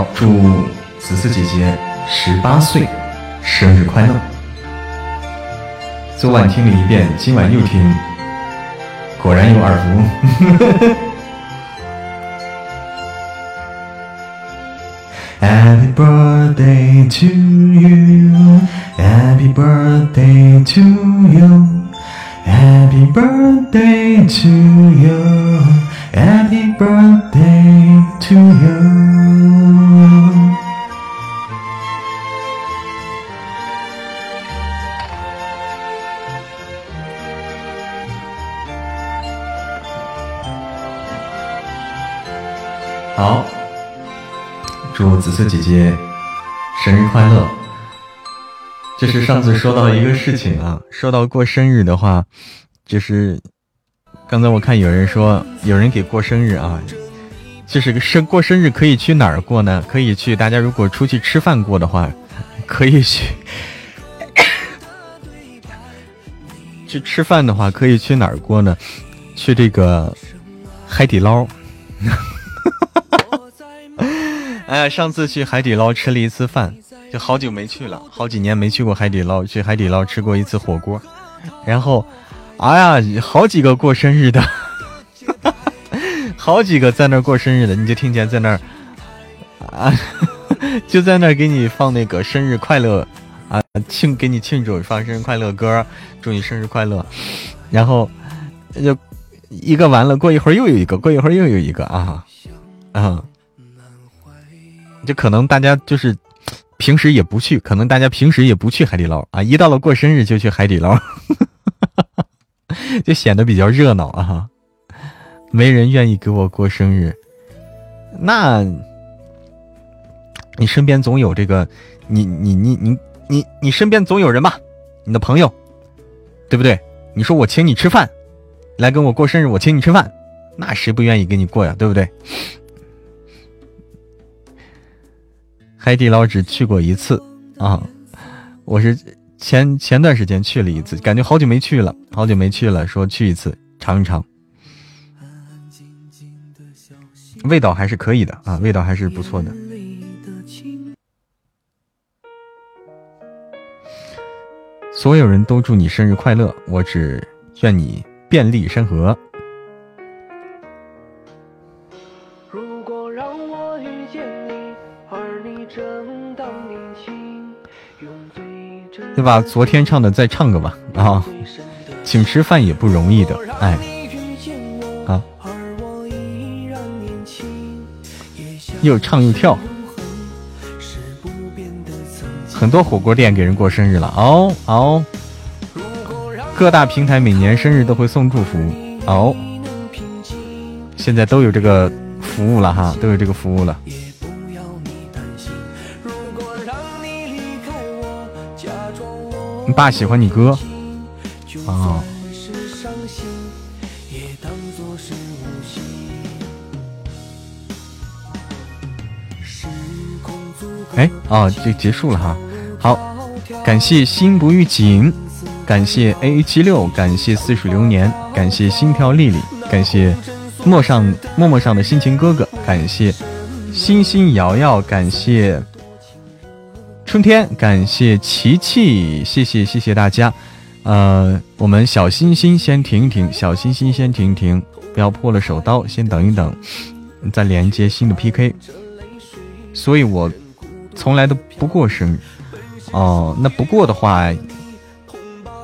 好，祝子思姐姐十八岁生日快乐！昨晚听了一遍，今晚又听，果然有耳福。Happy birthday to you, Happy birthday to you, Happy birthday to you, Happy birthday to you. 祝紫色姐姐生日快乐！这是上次说到一个事情啊，说到过生日的话，就是刚才我看有人说有人给过生日啊，就是生过生日可以去哪儿过呢？可以去大家如果出去吃饭过的话，可以去去吃饭的话，可以去哪儿过呢？去这个海底捞。[LAUGHS] 哎呀，上次去海底捞吃了一次饭，就好久没去了，好几年没去过海底捞。去海底捞吃过一次火锅，然后，哎呀，好几个过生日的，好几个在那过生日的，你就听见在那儿啊，[LAUGHS] 就在那儿给你放那个生日快乐啊，庆给你庆祝，放生日快乐歌，祝你生日快乐。然后就一个完了，过一会儿又有一个，过一会儿又有一个啊，啊。就可能大家就是平时也不去，可能大家平时也不去海底捞啊，一到了过生日就去海底捞，[LAUGHS] 就显得比较热闹啊。没人愿意给我过生日，那你身边总有这个，你你你你你你身边总有人吧，你的朋友，对不对？你说我请你吃饭，来跟我过生日，我请你吃饭，那谁不愿意跟你过呀？对不对？海底捞只去过一次啊，我是前前段时间去了一次，感觉好久没去了，好久没去了，说去一次尝一尝，味道还是可以的啊，味道还是不错的。所有人都祝你生日快乐，我只愿你便利山河。对吧？昨天唱的再唱个吧啊！请吃饭也不容易的，哎，啊！又唱又跳。很多火锅店给人过生日了哦哦，各大平台每年生日都会送祝福哦，现在都有这个服务了哈，都有这个服务了。你爸喜欢你哥啊？哎哦，就结束了哈。好，感谢心不预警，感谢 A A 七六，感谢似水流年，感谢心跳丽丽，感谢陌上陌陌上的心情哥哥，感谢星星瑶瑶，感谢春天，感谢琪琪，谢谢谢谢大家。呃，我们小星星先停一停，小星星先停一停，不要破了手刀，先等一等，再连接新的 P K。所以我从来都不过生日。哦，那不过的话，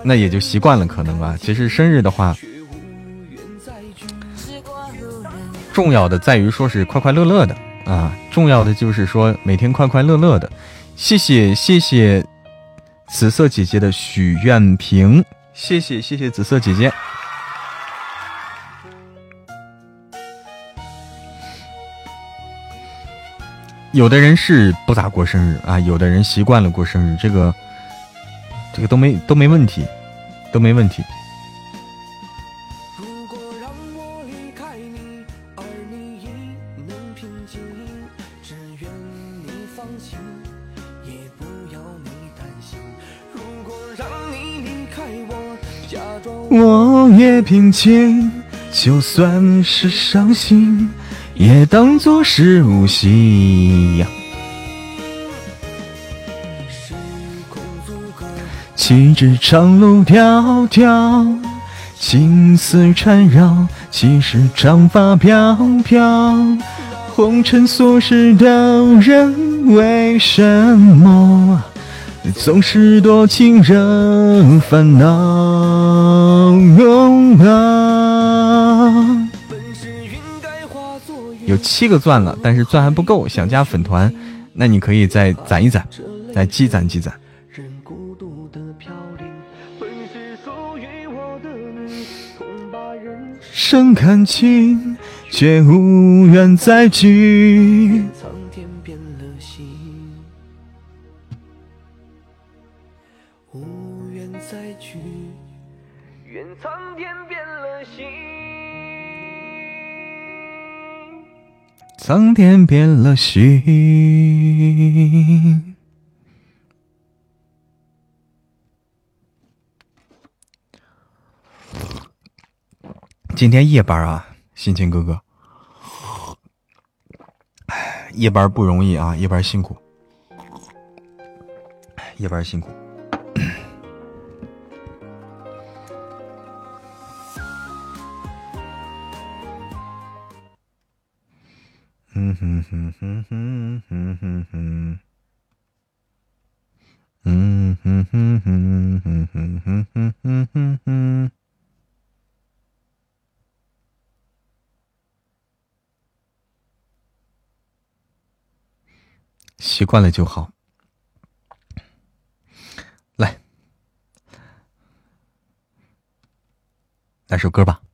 那也就习惯了，可能吧。其实生日的话，重要的在于说是快快乐乐的啊，重要的就是说每天快快乐乐的。谢谢谢谢紫色姐姐的许愿瓶，谢谢谢谢紫色姐姐。有的人是不咋过生日啊，有的人习惯了过生日，这个，这个都没都没问题，都没问题。也不要你担心如果让你离开我假装我也平静就算是伤心也当作是无心呀。空阻隔岂止长路迢迢情丝缠绕岂是长发飘飘红尘俗世的人为什么总是多情人烦恼？有七个钻了，但是钻还不够，想加粉团，那你可以再攒一攒，再积攒积攒。生感情，却无缘再聚。天变了心苍天变了心。今天夜班啊，心情哥哥，夜班不容易啊，夜班辛苦，夜班辛苦。嗯哼哼哼哼哼哼哼，嗯哼哼哼哼哼哼哼哼哼哼，习惯了就好。来，来首歌吧。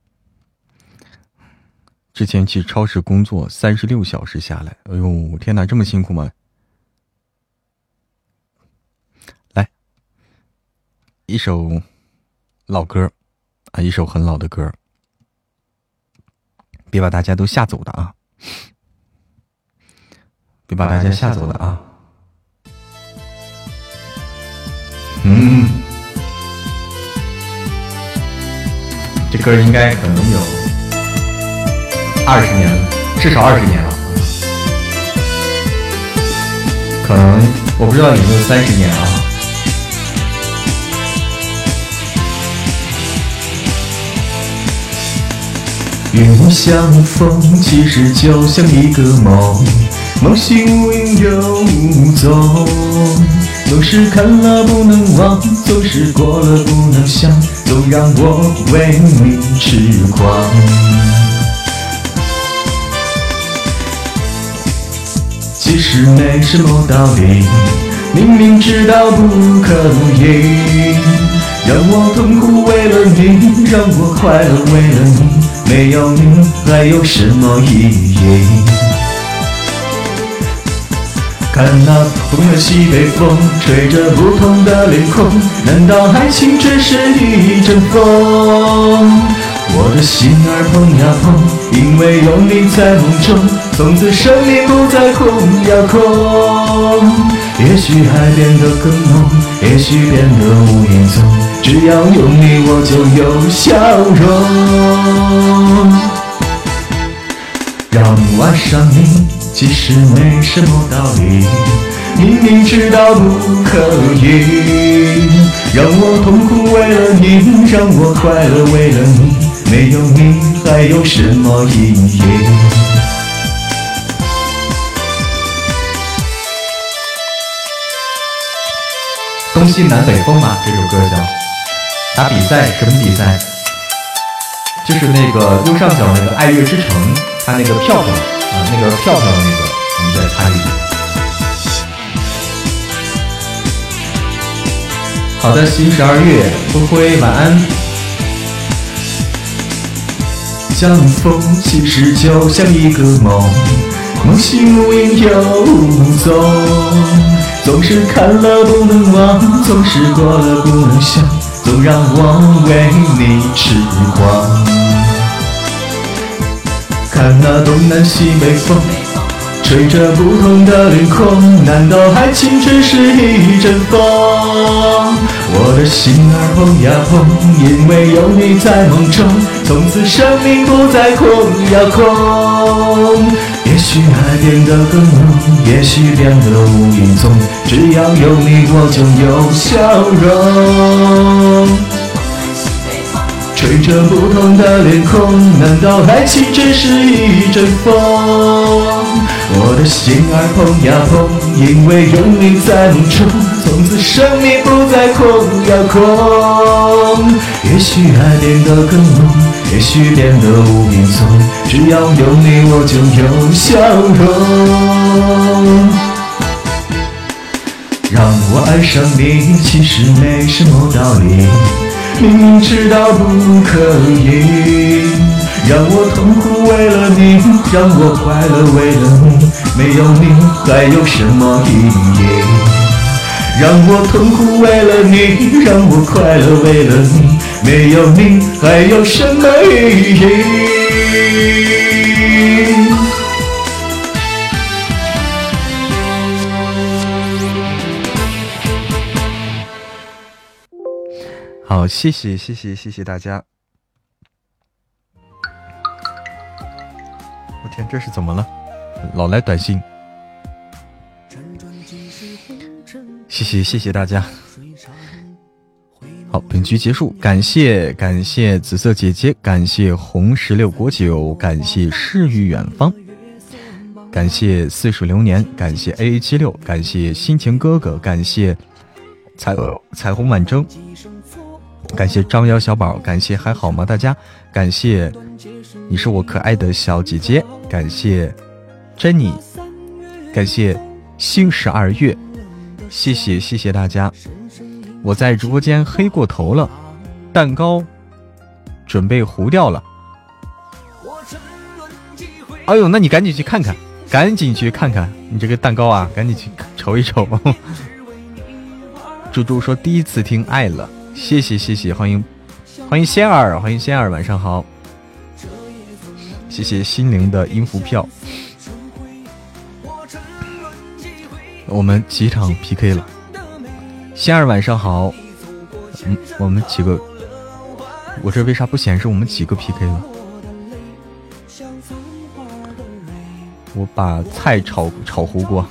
之前去超市工作三十六小时下来，哎呦天哪，这么辛苦吗？来，一首老歌啊，一首很老的歌，别把大家都吓走的啊！别把大家吓走的啊！嗯，这歌应该可能有。二十年了，至少二十年了，可能我不知道有没有三十年啊。与你相逢，其实就像一个梦，梦醒无影又无踪，总是看了不能忘，总是过了不能想，总让我为你痴狂。其实没什么道理。明明知道不可以，让我痛苦为了你，让我快乐为了你，没有你还有什么意义？看那不同的西北风，吹着不同的脸孔，难道爱情只是一阵风？我的心儿碰呀碰，因为有你在梦中，从此生命不再空呀空。也许爱变得更浓，也许变得无影踪，只要有你我就有笑容。让我爱上你，其实没什么道理，明明知道不可以。让我痛苦为了你，让我快乐为了你。没有你还有什么意义？东西南北风嘛，这首歌叫打比赛，什么比赛？就是那个右上角那个爱乐之城，它那个票票啊，那个票票的那个，我们在参与。好的，新十二月，灰灰晚安。相逢其实就像一个梦，梦醒无影又无踪，总是看了不能忘，总是过了不能想，总让我为你痴狂。看那东南西北风，吹着不同的脸孔，难道爱情只是一阵风？我的心儿碰呀碰，因为有你在梦中，从此生命不再空呀空。也许爱变得更浓，也许变得无影踪，只要有你我就有笑容。吹着不同的脸孔，难道爱情只是一阵风？我的心儿碰呀碰，因为有你在梦中，从此生命不再空呀空。也许爱变得更浓，也许变得无影踪，只要有你我就有笑容。让我爱上你，其实没什么道理，明明知道不可以。让我痛苦为了你，让我快乐为了你，没有你还有什么意义？让我痛苦为了你，让我快乐为了你，没有你还有什么意义？好，谢谢谢谢谢谢大家。天，这是怎么了？老来短信。谢谢谢谢大家。好，本局结束，感谢感谢紫色姐姐，感谢红石榴果酒，感谢诗与远方，感谢似水流年，感谢 A A 七六，感谢心情哥哥，感谢彩彩虹晚征，感谢张瑶小宝，感谢还好吗？大家，感谢。你是我可爱的小姐姐，感谢珍妮，感谢星十二月，谢谢谢谢大家。我在直播间黑过头了，蛋糕准备糊掉了。哎呦，那你赶紧去看看，赶紧去看看你这个蛋糕啊，赶紧去瞅一瞅。[LAUGHS] 猪猪说第一次听爱了，谢谢谢谢，欢迎欢迎仙儿，欢迎仙儿，晚上好。谢谢心灵的音符票，我们几场 PK 了。仙儿晚上好，嗯，我们几个，我这为啥不显示我们几个 PK 了？我把菜炒炒糊过，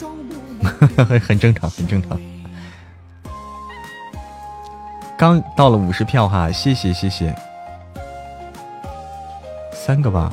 [LAUGHS] 很正常，很正常。刚到了五十票哈，谢谢谢谢，三个吧。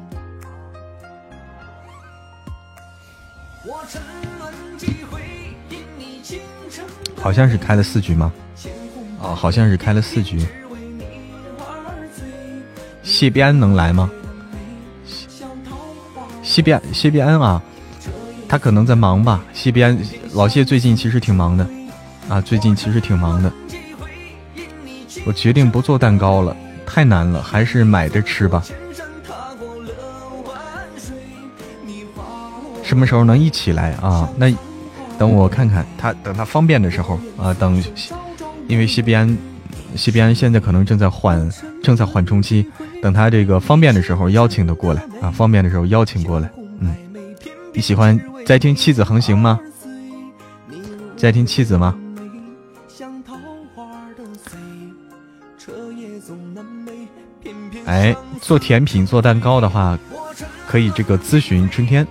好像是开了四局吗？哦，好像是开了四局。谢必安能来吗？谢必安，谢必安啊，他可能在忙吧。谢必安，老谢最近其实挺忙的啊，最近其实挺忙的。我决定不做蛋糕了，太难了，还是买着吃吧。什么时候能一起来啊？那等我看看他，等他方便的时候啊，等，因为西边，西边现在可能正在缓，正在缓冲期，等他这个方便的时候邀请他过来啊，方便的时候邀请过来。嗯，你喜欢在听妻子横行吗？在听妻子吗？哎，做甜品、做蛋糕的话，可以这个咨询春天。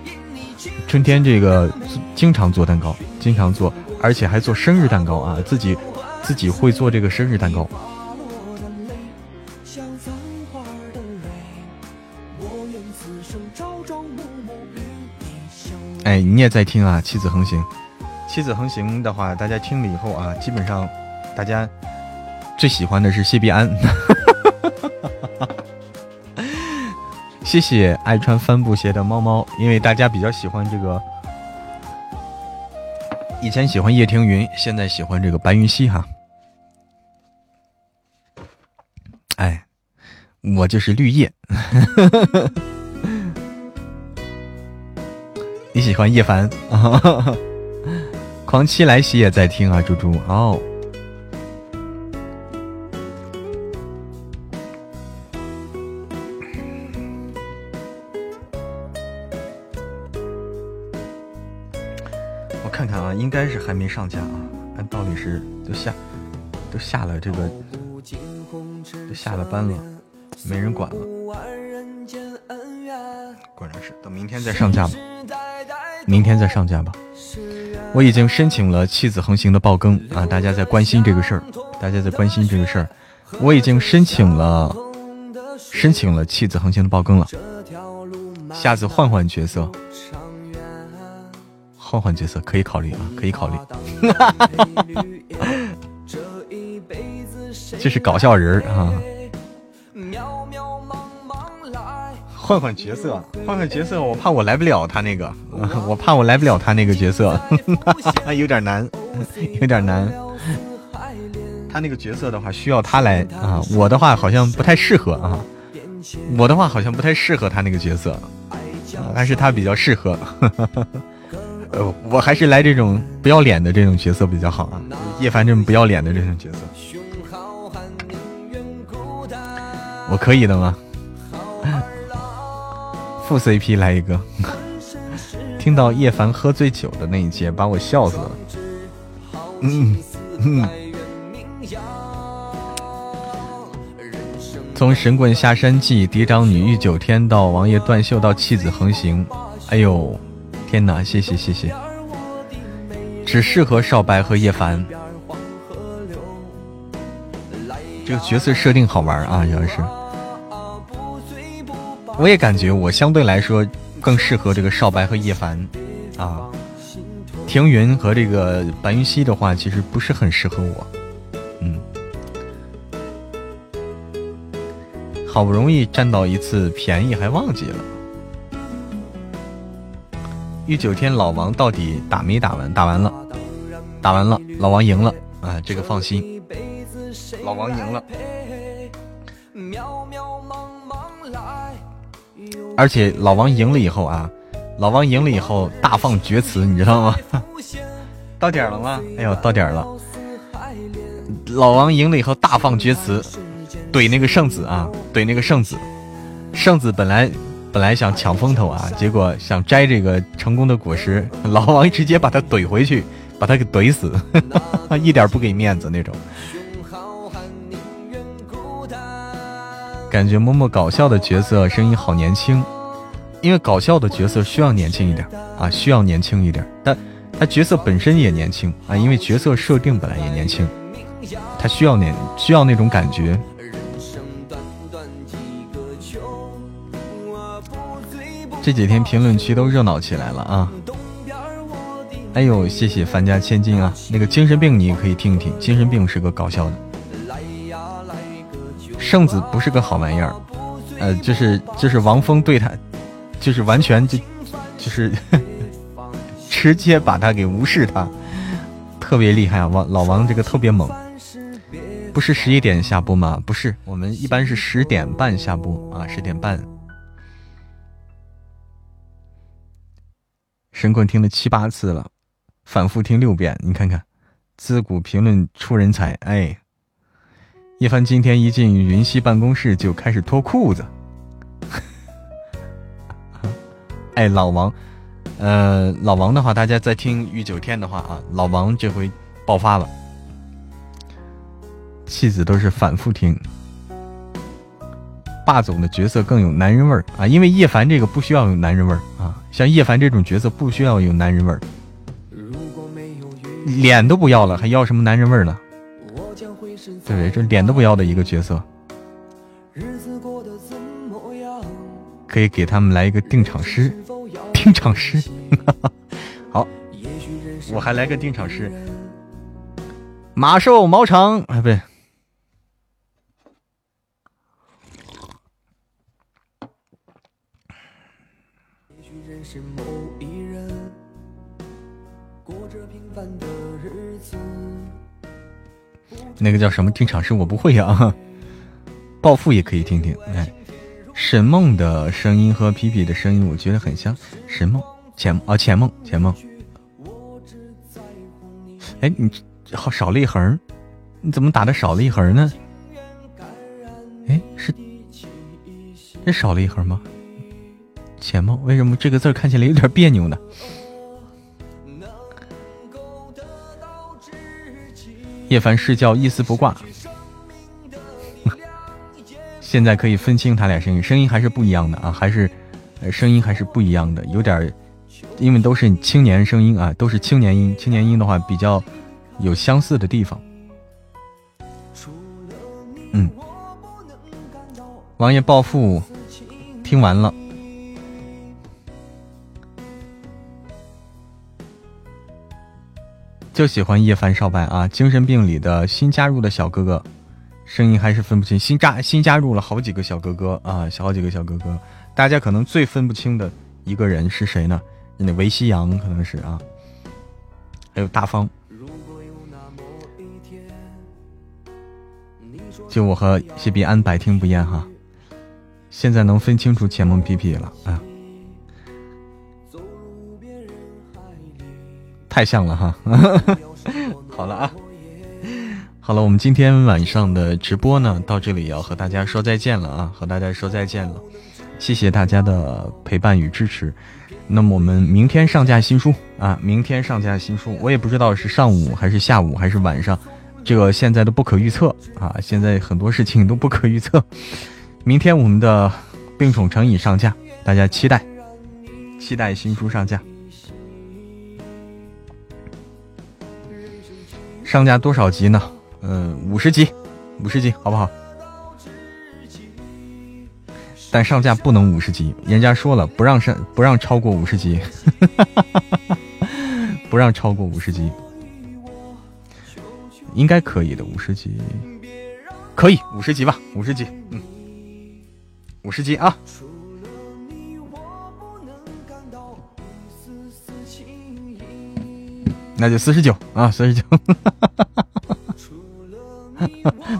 春天这个经常做蛋糕，经常做，而且还做生日蛋糕啊！自己自己会做这个生日蛋糕。哎，你也在听啊？妻子横行，妻子横行的话，大家听了以后啊，基本上大家最喜欢的是谢必安。哈哈哈哈哈谢谢爱穿帆布鞋的猫猫，因为大家比较喜欢这个，以前喜欢叶庭云，现在喜欢这个白云溪哈。哎，我就是绿叶。[LAUGHS] 你喜欢叶凡？[LAUGHS] 狂七来袭也在听啊，猪猪哦。应该是还没上架啊，按道理是都下都下了这个都下了班了，没人管了。果然是，等明天再上架吧，明天再上架吧。我已经申请了妻子横行的爆更啊，大家在关心这个事儿，大家在关心这个事儿。我已经申请了申请了妻子横行的爆更了，下次换换角色。换换角色可以考虑啊，[LAUGHS] 可以考虑。这是搞笑人儿啊！换换角色，换换角色，我怕我来不了他那个，[LAUGHS] 我怕我来不了他那个角色，[LAUGHS] 有点难，有点难。他那个角色的话，需要他来啊，我的话好像不太适合啊，我的话好像不太适合他那个角色，还是他比较适合。呃，我还是来这种不要脸的这种角色比较好啊，叶凡这种不要脸的这种角色，我可以的吗？副 CP 来一个，[LAUGHS] 听到叶凡喝醉酒的那一节，把我笑死了。嗯嗯，从神棍下山记、嫡长女遇九天到王爷断袖到弃子横行，哎呦。天哪，谢谢谢谢，只适合少白和叶凡。这个角色设定好玩啊，主要是，我也感觉我相对来说更适合这个少白和叶凡啊。庭云和这个白云溪的话，其实不是很适合我。嗯，好不容易占到一次便宜，还忘记了。第九天老王到底打没打完？打完了，打完了，老王赢了啊！这个放心，老王赢了。而且老王赢了以后啊，老王赢了以后大放厥词，你知道吗？[LAUGHS] 到点了吗？哎呦，到点了！老王赢了以后大放厥词，怼那个圣子啊，怼那个圣子。圣子本来。本来想抢风头啊，结果想摘这个成功的果实，老王直接把他怼回去，把他给怼死，[LAUGHS] 一点不给面子那种。感觉默默搞笑的角色声音好年轻，因为搞笑的角色需要年轻一点啊，需要年轻一点。但他角色本身也年轻啊，因为角色设定本来也年轻，他需要那需要那种感觉。这几天评论区都热闹起来了啊！哎呦，谢谢樊家千金啊！那个精神病你也可以听一听，精神病是个搞笑的。圣子不是个好玩意儿，呃，就是就是王峰对他，就是完全就就是 [LAUGHS] 直接把他给无视他，特别厉害啊！王老王这个特别猛，不是十一点下播吗？不是，我们一般是十点半下播啊，十点半。神棍听了七八次了，反复听六遍，你看看，自古评论出人才。哎，叶凡今天一进云溪办公室就开始脱裤子。[LAUGHS] 哎，老王，呃，老王的话，大家在听玉九天的话啊，老王这回爆发了，妻子都是反复听。霸总的角色更有男人味儿啊，因为叶凡这个不需要有男人味儿，像叶凡这种角色不需要有男人味儿，脸都不要了，还要什么男人味儿呢？对不对？这脸都不要的一个角色，可以给他们来一个定场诗，定场诗，[LAUGHS] 好，我还来个定场诗，马瘦毛长，哎，不对。那个叫什么定场诗我不会呀，[LAUGHS] 暴富也可以听听。哎，沈梦的声音和皮皮的声音我觉得很像。沈梦，浅啊浅梦浅梦。哎，你好少了一横，你怎么打的少了一横呢？哎，是这少了一横吗？浅梦，为什么这个字看起来有点别扭呢？叶凡是叫一丝不挂，[LAUGHS] 现在可以分清他俩声音，声音还是不一样的啊，还是，声音还是不一样的，有点，因为都是青年声音啊，都是青年音，青年音的话比较有相似的地方。嗯，王爷暴富，听完了。就喜欢叶凡少白啊！精神病里的新加入的小哥哥，声音还是分不清。新加新加入了好几个小哥哥啊，小好几个小哥哥。大家可能最分不清的一个人是谁呢？那维西洋可能是啊，还有大方。就我和谢必安百听不厌哈，现在能分清楚浅梦皮皮了啊。太像了哈，[LAUGHS] 好了啊，好了，我们今天晚上的直播呢，到这里要和大家说再见了啊，和大家说再见了，谢谢大家的陪伴与支持。那么我们明天上架新书啊，明天上架新书，我也不知道是上午还是下午还是晚上，这个现在都不可预测啊，现在很多事情都不可预测。明天我们的病宠成瘾上架，大家期待，期待新书上架。上架多少集呢？嗯，五十集，五十集，好不好？但上架不能五十集，人家说了，不让上，不让超过五十集，[LAUGHS] 不让超过五十集，应该可以的，五十集，可以，五十集吧，五十集，嗯，五十集啊。那就四十九啊，四十九，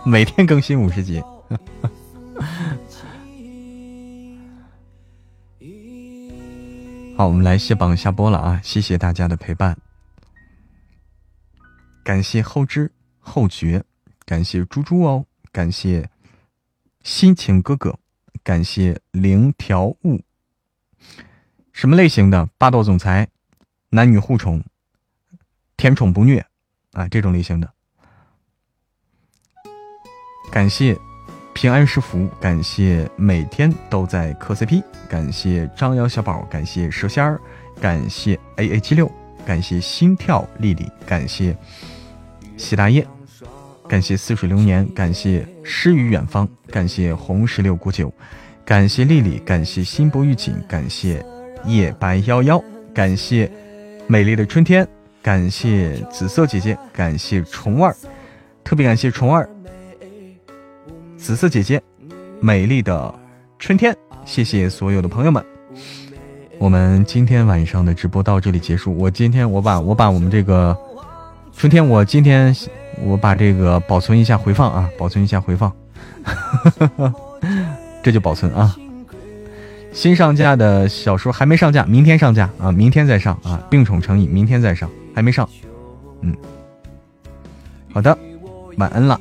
每天更新五十集。好，我们来卸榜下播了啊！谢谢大家的陪伴，感谢后知后觉，感谢猪猪哦，感谢心情哥哥，感谢零条悟。什么类型的霸道总裁？男女互宠？甜宠不虐，啊，这种类型的。感谢平安是福，感谢每天都在磕 CP，感谢张瑶小宝，感谢蛇仙儿，感谢 A A 七六，感谢心跳丽丽，感谢喜大业，感谢似水流年，感谢诗与远方，感谢红石榴古酒，感谢丽丽，感谢心不预警，感谢夜白夭夭，感谢美丽的春天，感谢紫色姐姐，感谢虫儿，特别感谢虫儿，紫色姐姐，美丽的春天，谢谢所有的朋友们。我们今天晚上的直播到这里结束。我今天我把我把我们这个春天，我今天我把这个保存一下回放啊，保存一下回放，[LAUGHS] 这就保存啊。新上架的小说还没上架，明天上架啊，明天再上啊。病宠成瘾，明天再上，还没上。嗯，好的，晚安了。